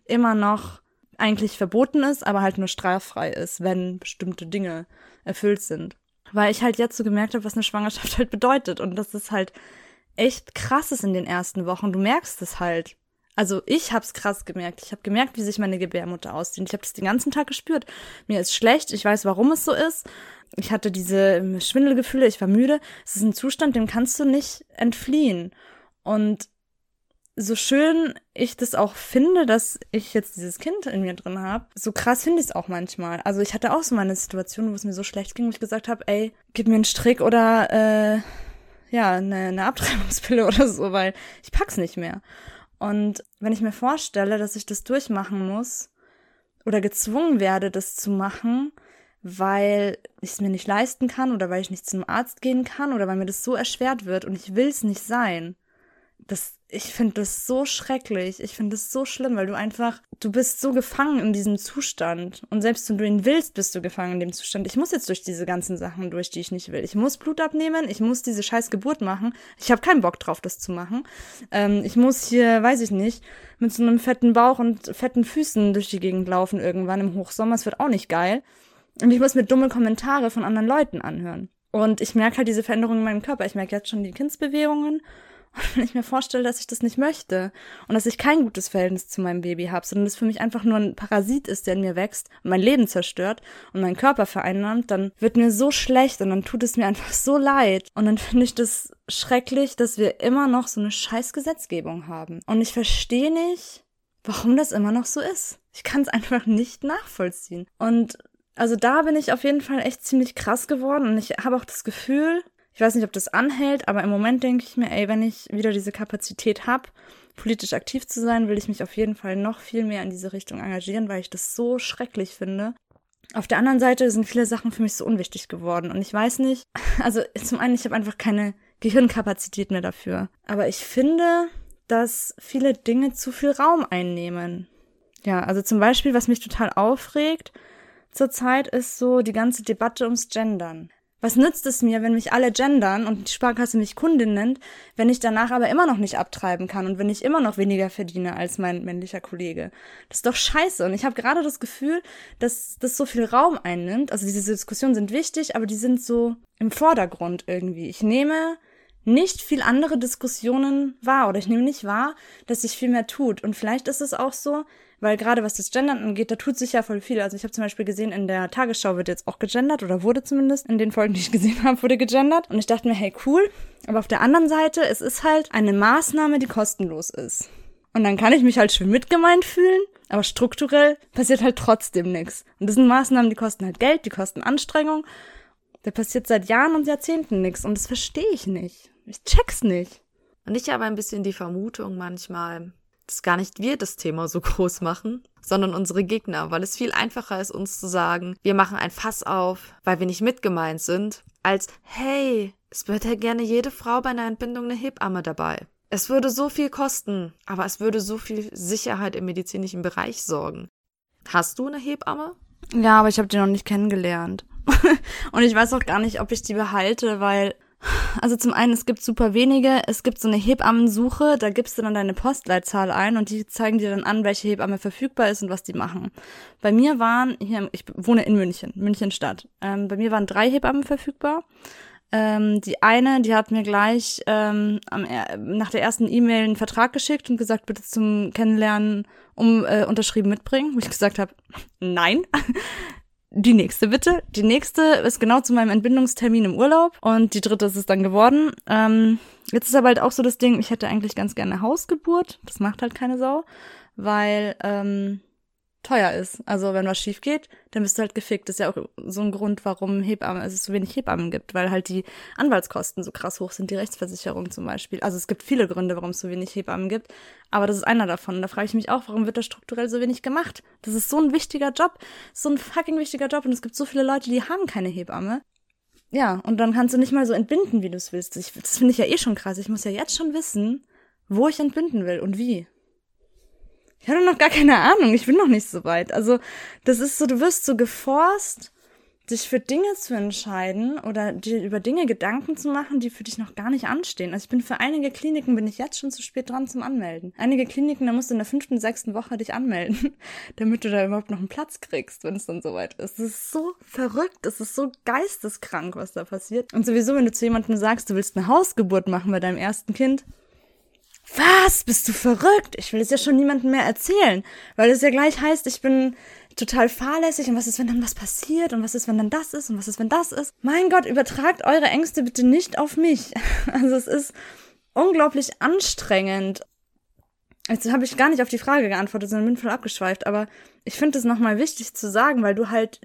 immer noch eigentlich verboten ist, aber halt nur straffrei ist, wenn bestimmte Dinge erfüllt sind. Weil ich halt jetzt so gemerkt habe, was eine Schwangerschaft halt bedeutet und dass es halt echt krass ist in den ersten Wochen. Du merkst es halt. Also ich hab's krass gemerkt. Ich habe gemerkt, wie sich meine Gebärmutter aussieht. Ich habe das den ganzen Tag gespürt. Mir ist schlecht, ich weiß, warum es so ist. ich hatte diese Schwindelgefühle, ich war müde. Es ist ein Zustand, dem kannst du nicht entfliehen. Und so schön ich das auch finde, dass ich jetzt dieses Kind in mir drin habe, so krass finde ich es auch manchmal. Also ich hatte auch so meine Situation, wo es mir so schlecht ging, wo ich gesagt habe, ey, gib mir einen Strick oder äh, ja, eine, eine Abtreibungspille oder so, weil ich pack's nicht mehr. Und wenn ich mir vorstelle, dass ich das durchmachen muss oder gezwungen werde, das zu machen, weil ich es mir nicht leisten kann oder weil ich nicht zum Arzt gehen kann oder weil mir das so erschwert wird und ich will es nicht sein, das, ich finde das so schrecklich. Ich finde das so schlimm, weil du einfach, du bist so gefangen in diesem Zustand. Und selbst wenn du ihn willst, bist du gefangen in dem Zustand. Ich muss jetzt durch diese ganzen Sachen durch, die ich nicht will. Ich muss Blut abnehmen, ich muss diese scheiß Geburt machen. Ich habe keinen Bock drauf, das zu machen. Ähm, ich muss hier, weiß ich nicht, mit so einem fetten Bauch und fetten Füßen durch die Gegend laufen irgendwann im Hochsommer. Es wird auch nicht geil. Und ich muss mir dumme Kommentare von anderen Leuten anhören. Und ich merke halt diese Veränderungen in meinem Körper. Ich merke jetzt schon die Kindsbewegungen und wenn ich mir vorstelle, dass ich das nicht möchte und dass ich kein gutes Verhältnis zu meinem Baby habe, sondern das für mich einfach nur ein Parasit ist, der in mir wächst und mein Leben zerstört und meinen Körper vereinnahmt, dann wird mir so schlecht und dann tut es mir einfach so leid. Und dann finde ich das schrecklich, dass wir immer noch so eine scheiß Gesetzgebung haben. Und ich verstehe nicht, warum das immer noch so ist. Ich kann es einfach nicht nachvollziehen. Und also da bin ich auf jeden Fall echt ziemlich krass geworden und ich habe auch das Gefühl, ich weiß nicht, ob das anhält, aber im Moment denke ich mir, ey, wenn ich wieder diese Kapazität habe, politisch aktiv zu sein, will ich mich auf jeden Fall noch viel mehr in diese Richtung engagieren, weil ich das so schrecklich finde. Auf der anderen Seite sind viele Sachen für mich so unwichtig geworden und ich weiß nicht, also zum einen, ich habe einfach keine Gehirnkapazität mehr dafür. Aber ich finde, dass viele Dinge zu viel Raum einnehmen. Ja, also zum Beispiel, was mich total aufregt zurzeit, ist so die ganze Debatte ums Gendern. Was nützt es mir, wenn mich alle gendern und die Sparkasse mich Kundin nennt, wenn ich danach aber immer noch nicht abtreiben kann und wenn ich immer noch weniger verdiene als mein männlicher Kollege? Das ist doch scheiße. Und ich habe gerade das Gefühl, dass das so viel Raum einnimmt. Also diese Diskussionen sind wichtig, aber die sind so im Vordergrund irgendwie. Ich nehme nicht viel andere Diskussionen wahr oder ich nehme nicht wahr, dass sich viel mehr tut. Und vielleicht ist es auch so, weil gerade was das Gendern angeht, da tut sich ja voll viel. Also ich habe zum Beispiel gesehen, in der Tagesschau wird jetzt auch gegendert oder wurde zumindest in den Folgen, die ich gesehen habe, wurde gegendert. Und ich dachte mir, hey, cool. Aber auf der anderen Seite, es ist halt eine Maßnahme, die kostenlos ist. Und dann kann ich mich halt schön mitgemeint fühlen, aber strukturell passiert halt trotzdem nichts. Und das sind Maßnahmen, die kosten halt Geld, die kosten Anstrengung. Da passiert seit Jahren und Jahrzehnten nichts und das verstehe ich nicht. Ich check's nicht. Und ich habe ein bisschen die Vermutung manchmal, dass gar nicht wir das Thema so groß machen, sondern unsere Gegner, weil es viel einfacher ist, uns zu sagen, wir machen ein Fass auf, weil wir nicht mitgemeint sind, als hey, es würde ja gerne jede Frau bei einer Entbindung eine Hebamme dabei. Es würde so viel kosten, aber es würde so viel Sicherheit im medizinischen Bereich sorgen. Hast du eine Hebamme? Ja, aber ich habe die noch nicht kennengelernt. Und ich weiß auch gar nicht, ob ich die behalte, weil also zum einen, es gibt super wenige. Es gibt so eine Hebammensuche, da gibst du dann deine Postleitzahl ein und die zeigen dir dann an, welche Hebamme verfügbar ist und was die machen. Bei mir waren, hier, ich wohne in München, München Stadt. Ähm, bei mir waren drei Hebammen verfügbar. Ähm, die eine, die hat mir gleich ähm, am, nach der ersten E-Mail einen Vertrag geschickt und gesagt, bitte zum Kennenlernen um äh, unterschrieben mitbringen, wo ich gesagt habe, nein, die nächste bitte. Die nächste ist genau zu meinem Entbindungstermin im Urlaub und die dritte ist es dann geworden. Ähm, jetzt ist aber halt auch so das Ding, ich hätte eigentlich ganz gerne Hausgeburt. Das macht halt keine Sau, weil ähm, teuer ist. Also wenn was schief geht, dann bist du halt gefickt. Das ist ja auch so ein Grund, warum Hebammen, es so wenig Hebammen gibt, weil halt die Anwaltskosten so krass hoch sind, die Rechtsversicherung zum Beispiel. Also es gibt viele Gründe, warum es so wenig Hebammen gibt, aber das ist einer davon. Und da frage ich mich auch, warum wird da strukturell so wenig gemacht? Das ist so ein wichtiger Job, so ein fucking wichtiger Job und es gibt so viele Leute, die haben keine Hebamme. Ja, und dann kannst du nicht mal so entbinden, wie du es willst. Ich, das finde ich ja eh schon krass. Ich muss ja jetzt schon wissen, wo ich entbinden will und wie. Ich hatte noch gar keine Ahnung, ich bin noch nicht so weit. Also, das ist so, du wirst so geforst, dich für Dinge zu entscheiden oder dir über Dinge Gedanken zu machen, die für dich noch gar nicht anstehen. Also ich bin für einige Kliniken bin ich jetzt schon zu spät dran zum Anmelden. Einige Kliniken, da musst du in der fünften, sechsten Woche dich anmelden, damit du da überhaupt noch einen Platz kriegst, wenn es dann soweit ist. Das ist so verrückt, das ist so geisteskrank, was da passiert. Und sowieso, wenn du zu jemandem sagst, du willst eine Hausgeburt machen bei deinem ersten Kind, was? Bist du verrückt? Ich will es ja schon niemandem mehr erzählen, weil es ja gleich heißt, ich bin total fahrlässig und was ist, wenn dann was passiert und was ist, wenn dann das ist und was ist, wenn das ist. Mein Gott, übertragt eure Ängste bitte nicht auf mich. Also es ist unglaublich anstrengend. Jetzt habe ich gar nicht auf die Frage geantwortet, sondern bin voll abgeschweift, aber ich finde es nochmal wichtig zu sagen, weil du halt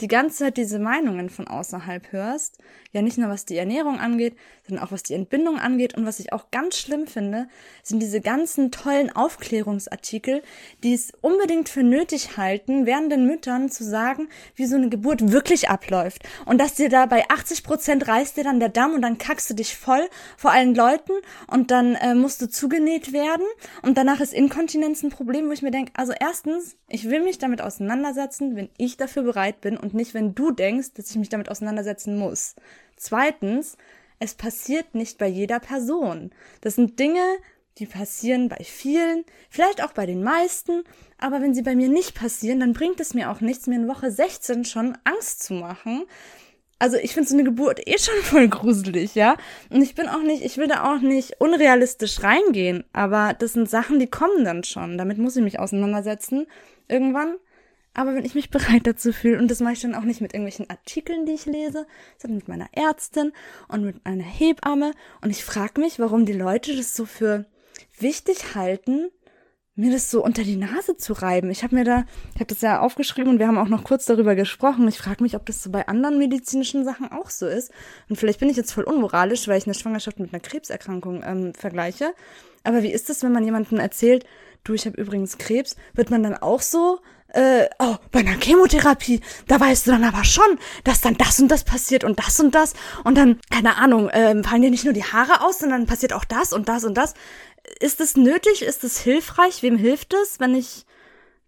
die ganze Zeit diese Meinungen von außerhalb hörst, ja nicht nur was die Ernährung angeht, sondern auch was die Entbindung angeht. Und was ich auch ganz schlimm finde, sind diese ganzen tollen Aufklärungsartikel, die es unbedingt für nötig halten, während den Müttern zu sagen, wie so eine Geburt wirklich abläuft. Und dass dir da bei 80 Prozent reißt dir dann der Damm und dann kackst du dich voll vor allen Leuten und dann äh, musst du zugenäht werden. Und danach ist Inkontinenz ein Problem, wo ich mir denke, also erstens, ich will mich damit auseinandersetzen, wenn ich dafür bereit bin und nicht, wenn du denkst, dass ich mich damit auseinandersetzen muss. Zweitens, es passiert nicht bei jeder Person. Das sind Dinge, die passieren bei vielen, vielleicht auch bei den meisten, aber wenn sie bei mir nicht passieren, dann bringt es mir auch nichts, mir in Woche 16 schon Angst zu machen. Also ich finde so eine Geburt eh schon voll gruselig, ja. Und ich bin auch nicht, ich will da auch nicht unrealistisch reingehen, aber das sind Sachen, die kommen dann schon. Damit muss ich mich auseinandersetzen irgendwann. Aber wenn ich mich bereit dazu fühle, und das mache ich dann auch nicht mit irgendwelchen Artikeln, die ich lese, sondern mit meiner Ärztin und mit einer Hebamme. Und ich frage mich, warum die Leute das so für wichtig halten, mir das so unter die Nase zu reiben. Ich habe mir da, ich habe das ja aufgeschrieben und wir haben auch noch kurz darüber gesprochen. Ich frage mich, ob das so bei anderen medizinischen Sachen auch so ist. Und vielleicht bin ich jetzt voll unmoralisch, weil ich eine Schwangerschaft mit einer Krebserkrankung ähm, vergleiche. Aber wie ist es, wenn man jemandem erzählt, du, ich habe übrigens Krebs, wird man dann auch so äh, oh, bei einer Chemotherapie, da weißt du dann aber schon, dass dann das und das passiert und das und das und dann, keine Ahnung, äh, fallen dir nicht nur die Haare aus, sondern passiert auch das und das und das. Ist es nötig? Ist es hilfreich? Wem hilft es, wenn ich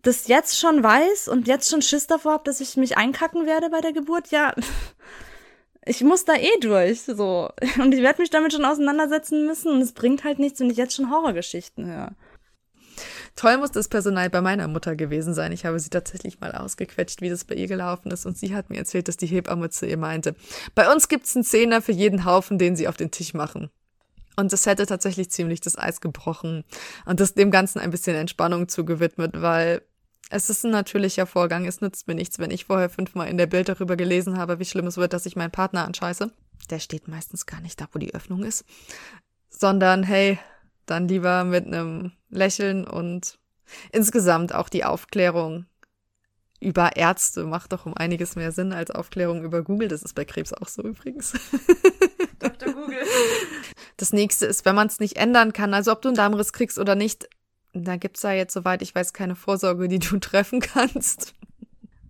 das jetzt schon weiß und jetzt schon Schiss davor habe, dass ich mich einkacken werde bei der Geburt? Ja, ich muss da eh durch, so. Und ich werde mich damit schon auseinandersetzen müssen und es bringt halt nichts, wenn ich jetzt schon Horrorgeschichten höre. Toll muss das Personal bei meiner Mutter gewesen sein. Ich habe sie tatsächlich mal ausgequetscht, wie das bei ihr gelaufen ist. Und sie hat mir erzählt, dass die Hebamme zu ihr meinte, bei uns gibt's einen Zehner für jeden Haufen, den sie auf den Tisch machen. Und das hätte tatsächlich ziemlich das Eis gebrochen und das dem Ganzen ein bisschen Entspannung zugewidmet, weil es ist ein natürlicher Vorgang. Es nützt mir nichts, wenn ich vorher fünfmal in der Bild darüber gelesen habe, wie schlimm es wird, dass ich meinen Partner anscheiße. Der steht meistens gar nicht da, wo die Öffnung ist. Sondern, hey, dann lieber mit einem Lächeln und insgesamt auch die Aufklärung über Ärzte macht doch um einiges mehr Sinn als Aufklärung über Google. Das ist bei Krebs auch so übrigens. Dr. Google. Das nächste ist, wenn man es nicht ändern kann, also ob du einen Darmriss kriegst oder nicht, da gibt's ja jetzt, soweit ich weiß, keine Vorsorge, die du treffen kannst.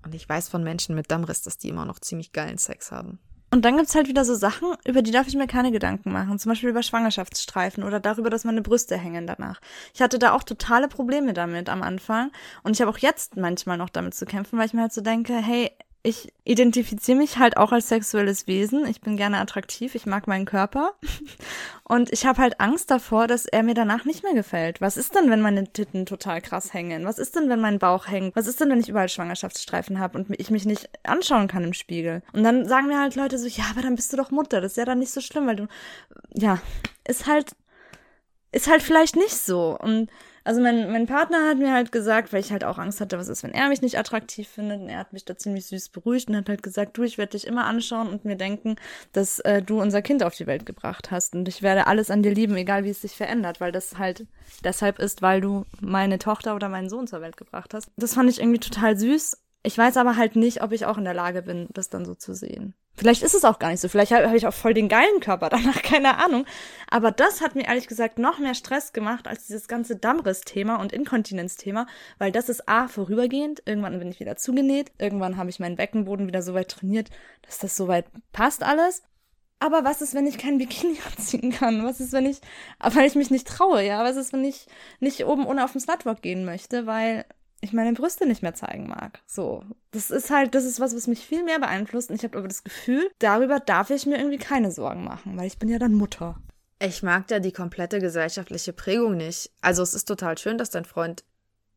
Und ich weiß von Menschen mit Dammriss, dass die immer noch ziemlich geilen Sex haben. Und dann gibt's halt wieder so Sachen, über die darf ich mir keine Gedanken machen. Zum Beispiel über Schwangerschaftsstreifen oder darüber, dass meine Brüste hängen danach. Ich hatte da auch totale Probleme damit am Anfang. Und ich habe auch jetzt manchmal noch damit zu kämpfen, weil ich mir halt so denke, hey, ich identifiziere mich halt auch als sexuelles Wesen. Ich bin gerne attraktiv, ich mag meinen Körper. Und ich habe halt Angst davor, dass er mir danach nicht mehr gefällt. Was ist denn, wenn meine Titten total krass hängen? Was ist denn, wenn mein Bauch hängt? Was ist denn, wenn ich überall Schwangerschaftsstreifen habe und ich mich nicht anschauen kann im Spiegel? Und dann sagen mir halt Leute so, ja, aber dann bist du doch Mutter. Das ist ja dann nicht so schlimm, weil du, ja, ist halt, ist halt vielleicht nicht so. Und also mein, mein Partner hat mir halt gesagt, weil ich halt auch Angst hatte, was ist, wenn er mich nicht attraktiv findet. Und er hat mich da ziemlich süß beruhigt und hat halt gesagt, du, ich werde dich immer anschauen und mir denken, dass äh, du unser Kind auf die Welt gebracht hast. Und ich werde alles an dir lieben, egal wie es sich verändert, weil das halt deshalb ist, weil du meine Tochter oder meinen Sohn zur Welt gebracht hast. Das fand ich irgendwie total süß. Ich weiß aber halt nicht, ob ich auch in der Lage bin, das dann so zu sehen. Vielleicht ist es auch gar nicht so. Vielleicht habe ich auch voll den geilen Körper danach, keine Ahnung. Aber das hat mir ehrlich gesagt noch mehr Stress gemacht als dieses ganze Dammriss-Thema und Inkontinenz-Thema, weil das ist A, vorübergehend. Irgendwann bin ich wieder zugenäht. Irgendwann habe ich meinen Beckenboden wieder so weit trainiert, dass das soweit passt alles. Aber was ist, wenn ich kein Bikini anziehen kann? Was ist, wenn ich, weil ich mich nicht traue, ja? Was ist, wenn ich nicht oben ohne auf den Slutwalk gehen möchte, weil ich meine Brüste nicht mehr zeigen mag. So. Das ist halt, das ist was, was mich viel mehr beeinflusst. Und ich habe aber das Gefühl, darüber darf ich mir irgendwie keine Sorgen machen, weil ich bin ja dann Mutter. Ich mag da die komplette gesellschaftliche Prägung nicht. Also es ist total schön, dass dein Freund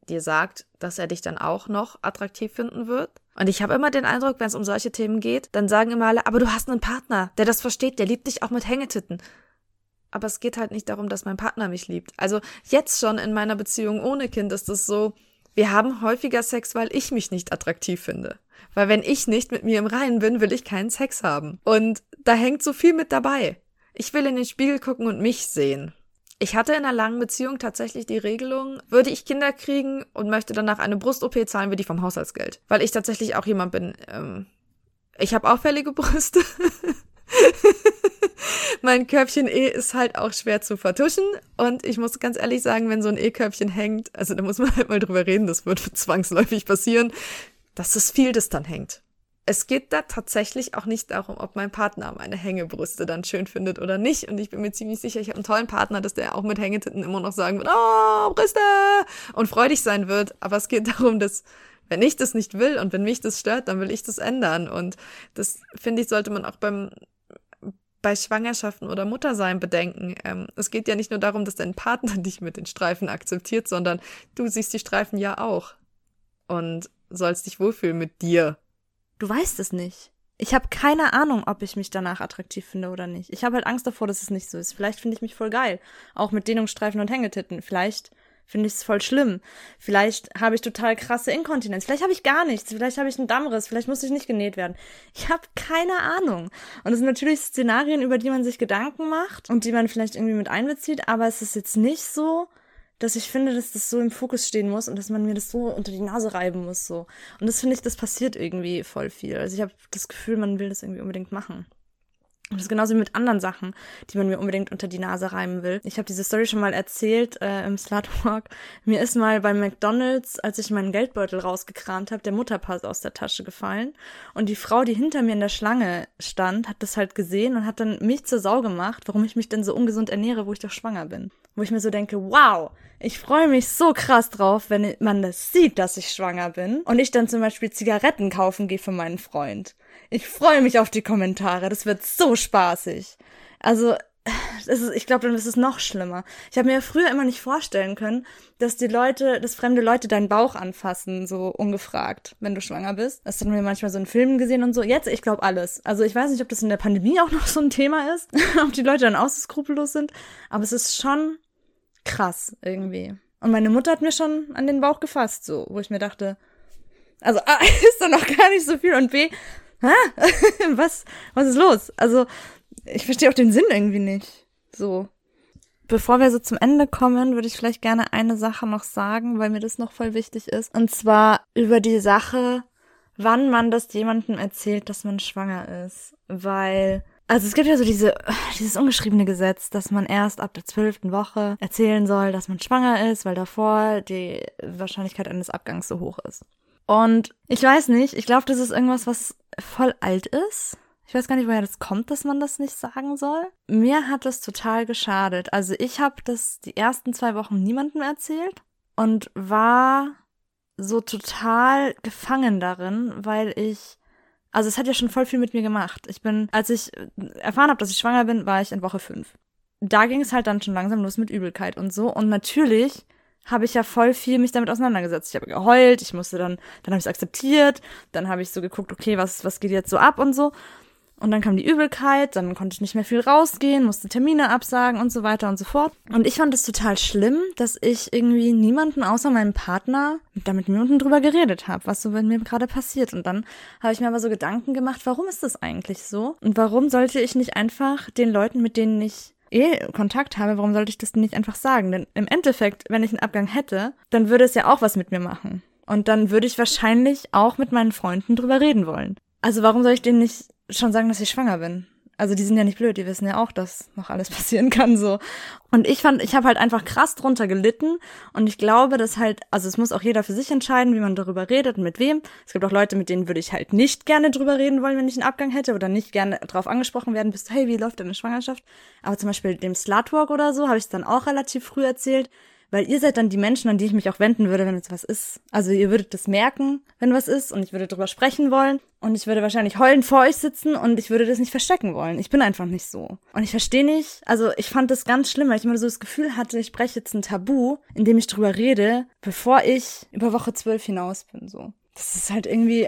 dir sagt, dass er dich dann auch noch attraktiv finden wird. Und ich habe immer den Eindruck, wenn es um solche Themen geht, dann sagen immer alle, aber du hast einen Partner, der das versteht, der liebt dich auch mit Hängetitten. Aber es geht halt nicht darum, dass mein Partner mich liebt. Also jetzt schon in meiner Beziehung ohne Kind ist es so, Wir haben häufiger Sex, weil ich mich nicht attraktiv finde. Weil wenn ich nicht mit mir im Reinen bin, will ich keinen Sex haben. Und da hängt so viel mit dabei. Ich will in den Spiegel gucken und mich sehen. Ich hatte in einer langen Beziehung tatsächlich die Regelung, würde ich Kinder kriegen und möchte danach eine Brust-OP zahlen, wir die vom Haushaltsgeld. Weil ich tatsächlich auch jemand bin, ähm, ich habe auffällige Brüste. mein Körbchen E ist halt auch schwer zu vertuschen. Und ich muss ganz ehrlich sagen, wenn so ein E-Körbchen hängt, also da muss man halt mal drüber reden, das wird zwangsläufig passieren, dass es viel, das dann hängt. Es geht da tatsächlich auch nicht darum, ob mein Partner meine Hängebrüste dann schön findet oder nicht. Und ich bin mir ziemlich sicher, ich habe einen tollen Partner, dass der auch mit Hängetitten immer noch sagen wird, oh, Brüste! Und freudig sein wird. Aber es geht darum, dass wenn ich das nicht will und wenn mich das stört, dann will ich das ändern. Und das, finde ich, sollte man auch beim bei Schwangerschaften oder Muttersein bedenken. Ähm, es geht ja nicht nur darum, dass dein Partner dich mit den Streifen akzeptiert, sondern du siehst die Streifen ja auch und sollst dich wohlfühlen mit dir. Du weißt es nicht. Ich habe keine Ahnung, ob ich mich danach attraktiv finde oder nicht. Ich habe halt Angst davor, dass es nicht so ist. Vielleicht finde ich mich voll geil. Auch mit Dehnungsstreifen und Hängetitten. Vielleicht finde ich es voll schlimm. Vielleicht habe ich total krasse Inkontinenz. Vielleicht habe ich gar nichts. Vielleicht habe ich einen Dammriss. Vielleicht muss ich nicht genäht werden. Ich habe keine Ahnung. Und es sind natürlich Szenarien, über die man sich Gedanken macht und die man vielleicht irgendwie mit einbezieht. Aber es ist jetzt nicht so, dass ich finde, dass das so im Fokus stehen muss und dass man mir das so unter die Nase reiben muss so. Und das finde ich, das passiert irgendwie voll viel. Also ich habe das Gefühl, man will das irgendwie unbedingt machen. Und das ist genauso wie mit anderen Sachen, die man mir unbedingt unter die Nase reimen will. Ich habe diese Story schon mal erzählt äh, im Slutwalk. Mir ist mal bei McDonald's, als ich meinen Geldbeutel rausgekramt habe, der Mutterpass aus der Tasche gefallen. Und die Frau, die hinter mir in der Schlange stand, hat das halt gesehen und hat dann mich zur Sau gemacht, warum ich mich denn so ungesund ernähre, wo ich doch schwanger bin. Wo ich mir so denke, wow, ich freue mich so krass drauf, wenn man das sieht, dass ich schwanger bin. Und ich dann zum Beispiel Zigaretten kaufen gehe für meinen Freund. Ich freue mich auf die Kommentare. Das wird so spaßig. Also, ist, ich glaube, dann ist es noch schlimmer. Ich habe mir früher immer nicht vorstellen können, dass die Leute, dass fremde Leute deinen Bauch anfassen, so ungefragt, wenn du schwanger bist. Das haben wir manchmal so in Filmen gesehen und so. Jetzt, ich glaube alles. Also ich weiß nicht, ob das in der Pandemie auch noch so ein Thema ist, ob die Leute dann auch so skrupellos sind, aber es ist schon krass irgendwie. Und meine Mutter hat mir schon an den Bauch gefasst, so, wo ich mir dachte, also A, ist da noch gar nicht so viel und B, Hä? was, was ist los? Also, ich verstehe auch den Sinn irgendwie nicht. So. Bevor wir so zum Ende kommen, würde ich vielleicht gerne eine Sache noch sagen, weil mir das noch voll wichtig ist. Und zwar über die Sache, wann man das jemandem erzählt, dass man schwanger ist. Weil, also es gibt ja so diese, dieses ungeschriebene Gesetz, dass man erst ab der zwölften Woche erzählen soll, dass man schwanger ist, weil davor die Wahrscheinlichkeit eines Abgangs so hoch ist. Und ich weiß nicht, ich glaube, das ist irgendwas, was voll alt ist. Ich weiß gar nicht, woher das kommt, dass man das nicht sagen soll. Mir hat das total geschadet. Also ich habe das die ersten zwei Wochen niemandem erzählt und war so total gefangen darin, weil ich also es hat ja schon voll viel mit mir gemacht. Ich bin, als ich erfahren habe, dass ich schwanger bin, war ich in Woche fünf. Da ging es halt dann schon langsam los mit Übelkeit und so. Und natürlich habe ich ja voll viel mich damit auseinandergesetzt. Ich habe geheult, ich musste dann, dann habe ich es akzeptiert, dann habe ich so geguckt, okay, was, was geht jetzt so ab und so. Und dann kam die Übelkeit, dann konnte ich nicht mehr viel rausgehen, musste Termine absagen und so weiter und so fort. Und ich fand es total schlimm, dass ich irgendwie niemanden außer meinem Partner damit niemanden drüber geredet habe, was so mit mir gerade passiert. Und dann habe ich mir aber so Gedanken gemacht, warum ist das eigentlich so? Und warum sollte ich nicht einfach den Leuten, mit denen ich eh Kontakt habe, warum sollte ich das nicht einfach sagen? Denn im Endeffekt, wenn ich einen Abgang hätte, dann würde es ja auch was mit mir machen. Und dann würde ich wahrscheinlich auch mit meinen Freunden drüber reden wollen. Also warum soll ich denen nicht schon sagen, dass ich schwanger bin? Also die sind ja nicht blöd, die wissen ja auch, dass noch alles passieren kann so. Und ich fand, ich habe halt einfach krass drunter gelitten und ich glaube, dass halt, also es muss auch jeder für sich entscheiden, wie man darüber redet und mit wem. Es gibt auch Leute, mit denen würde ich halt nicht gerne drüber reden wollen, wenn ich einen Abgang hätte oder nicht gerne drauf angesprochen werden, bist du, hey, wie läuft deine Schwangerschaft? Aber zum Beispiel dem Slutwalk oder so habe ich dann auch relativ früh erzählt weil ihr seid dann die Menschen, an die ich mich auch wenden würde, wenn jetzt was ist. Also ihr würdet das merken, wenn was ist und ich würde drüber sprechen wollen und ich würde wahrscheinlich heulend vor euch sitzen und ich würde das nicht verstecken wollen. Ich bin einfach nicht so. Und ich verstehe nicht, also ich fand das ganz schlimm, weil ich immer so das Gefühl hatte, ich breche jetzt ein Tabu, in dem ich drüber rede, bevor ich über Woche zwölf hinaus bin, so das ist halt irgendwie,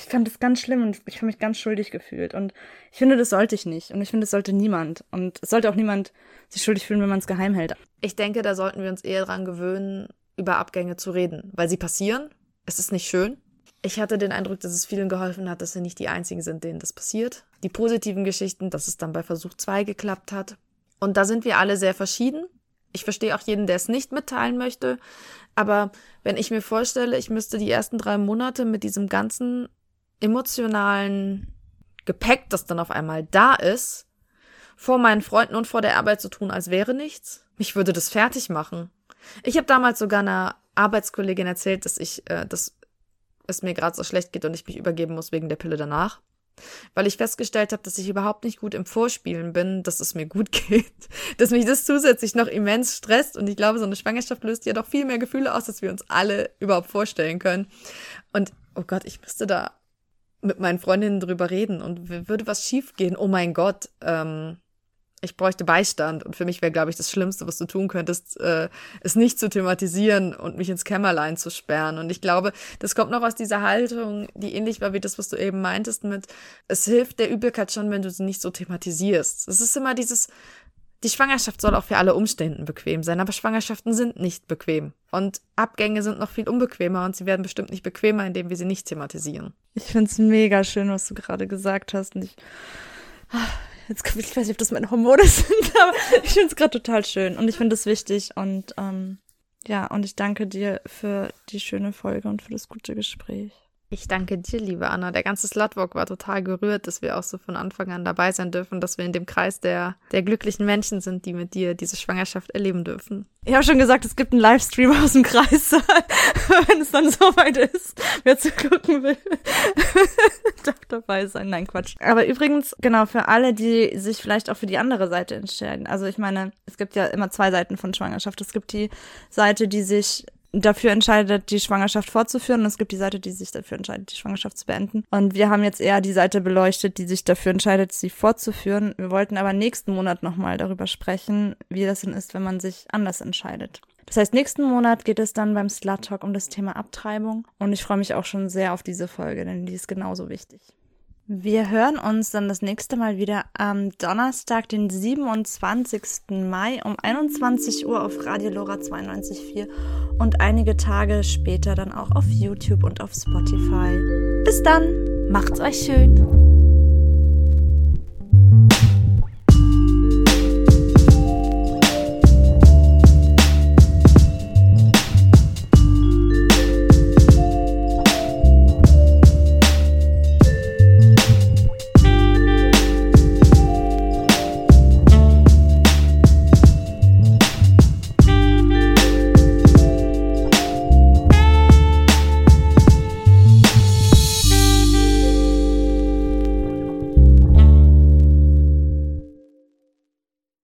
ich fand das ganz schlimm und ich habe mich ganz schuldig gefühlt. Und ich finde, das sollte ich nicht. Und ich finde, das sollte niemand. Und es sollte auch niemand sich schuldig fühlen, wenn man es geheim hält. Ich denke, da sollten wir uns eher dran gewöhnen, über Abgänge zu reden, weil sie passieren. Es ist nicht schön. Ich hatte den Eindruck, dass es vielen geholfen hat, dass sie nicht die einzigen sind, denen das passiert. Die positiven Geschichten, dass es dann bei Versuch 2 geklappt hat. Und da sind wir alle sehr verschieden. Ich verstehe auch jeden, der es nicht mitteilen möchte. Aber wenn ich mir vorstelle, ich müsste die ersten drei Monate mit diesem ganzen emotionalen Gepäck, das dann auf einmal da ist, vor meinen Freunden und vor der Arbeit zu tun, als wäre nichts, mich würde das fertig machen. Ich habe damals sogar einer Arbeitskollegin erzählt, dass ich, äh, dass es mir gerade so schlecht geht und ich mich übergeben muss wegen der Pille danach weil ich festgestellt habe, dass ich überhaupt nicht gut im Vorspielen bin, dass es mir gut geht, dass mich das zusätzlich noch immens stresst und ich glaube, so eine Schwangerschaft löst ja doch viel mehr Gefühle aus, als wir uns alle überhaupt vorstellen können. Und oh Gott, ich müsste da mit meinen Freundinnen drüber reden und würde was schiefgehen. Oh mein Gott, ähm, ich bräuchte Beistand. Und für mich wäre, glaube ich, das Schlimmste, was du tun könntest, äh, es nicht zu thematisieren und mich ins Kämmerlein zu sperren. Und ich glaube, das kommt noch aus dieser Haltung, die ähnlich war wie das, was du eben meintest mit, es hilft der Übelkeit schon, wenn du sie nicht so thematisierst. Es ist immer dieses, die Schwangerschaft soll auch für alle Umständen bequem sein, aber Schwangerschaften sind nicht bequem. Und Abgänge sind noch viel unbequemer und sie werden bestimmt nicht bequemer, indem wir sie nicht thematisieren. Ich finde es mega schön, was du gerade gesagt hast. Und ich, Jetzt, ich weiß nicht, ob das meine Hormone sind, aber ich finde es gerade total schön und ich finde es wichtig und ähm, ja, und ich danke dir für die schöne Folge und für das gute Gespräch. Ich danke dir, liebe Anna. Der ganze Slutwalk war total gerührt, dass wir auch so von Anfang an dabei sein dürfen, dass wir in dem Kreis der, der glücklichen Menschen sind, die mit dir diese Schwangerschaft erleben dürfen. Ich habe schon gesagt, es gibt einen Livestream aus dem Kreis, wenn es dann soweit ist, wer zu gucken will, darf dabei sein. Nein, Quatsch. Aber übrigens, genau, für alle, die sich vielleicht auch für die andere Seite entscheiden. Also ich meine, es gibt ja immer zwei Seiten von Schwangerschaft. Es gibt die Seite, die sich dafür entscheidet, die Schwangerschaft fortzuführen und es gibt die Seite, die sich dafür entscheidet, die Schwangerschaft zu beenden. Und wir haben jetzt eher die Seite beleuchtet, die sich dafür entscheidet, sie fortzuführen. Wir wollten aber nächsten Monat nochmal darüber sprechen, wie das denn ist, wenn man sich anders entscheidet. Das heißt, nächsten Monat geht es dann beim Slut Talk um das Thema Abtreibung und ich freue mich auch schon sehr auf diese Folge, denn die ist genauso wichtig. Wir hören uns dann das nächste Mal wieder am Donnerstag, den 27. Mai um 21 Uhr auf Radio Lora 92.4 und einige Tage später dann auch auf YouTube und auf Spotify. Bis dann, macht's euch schön!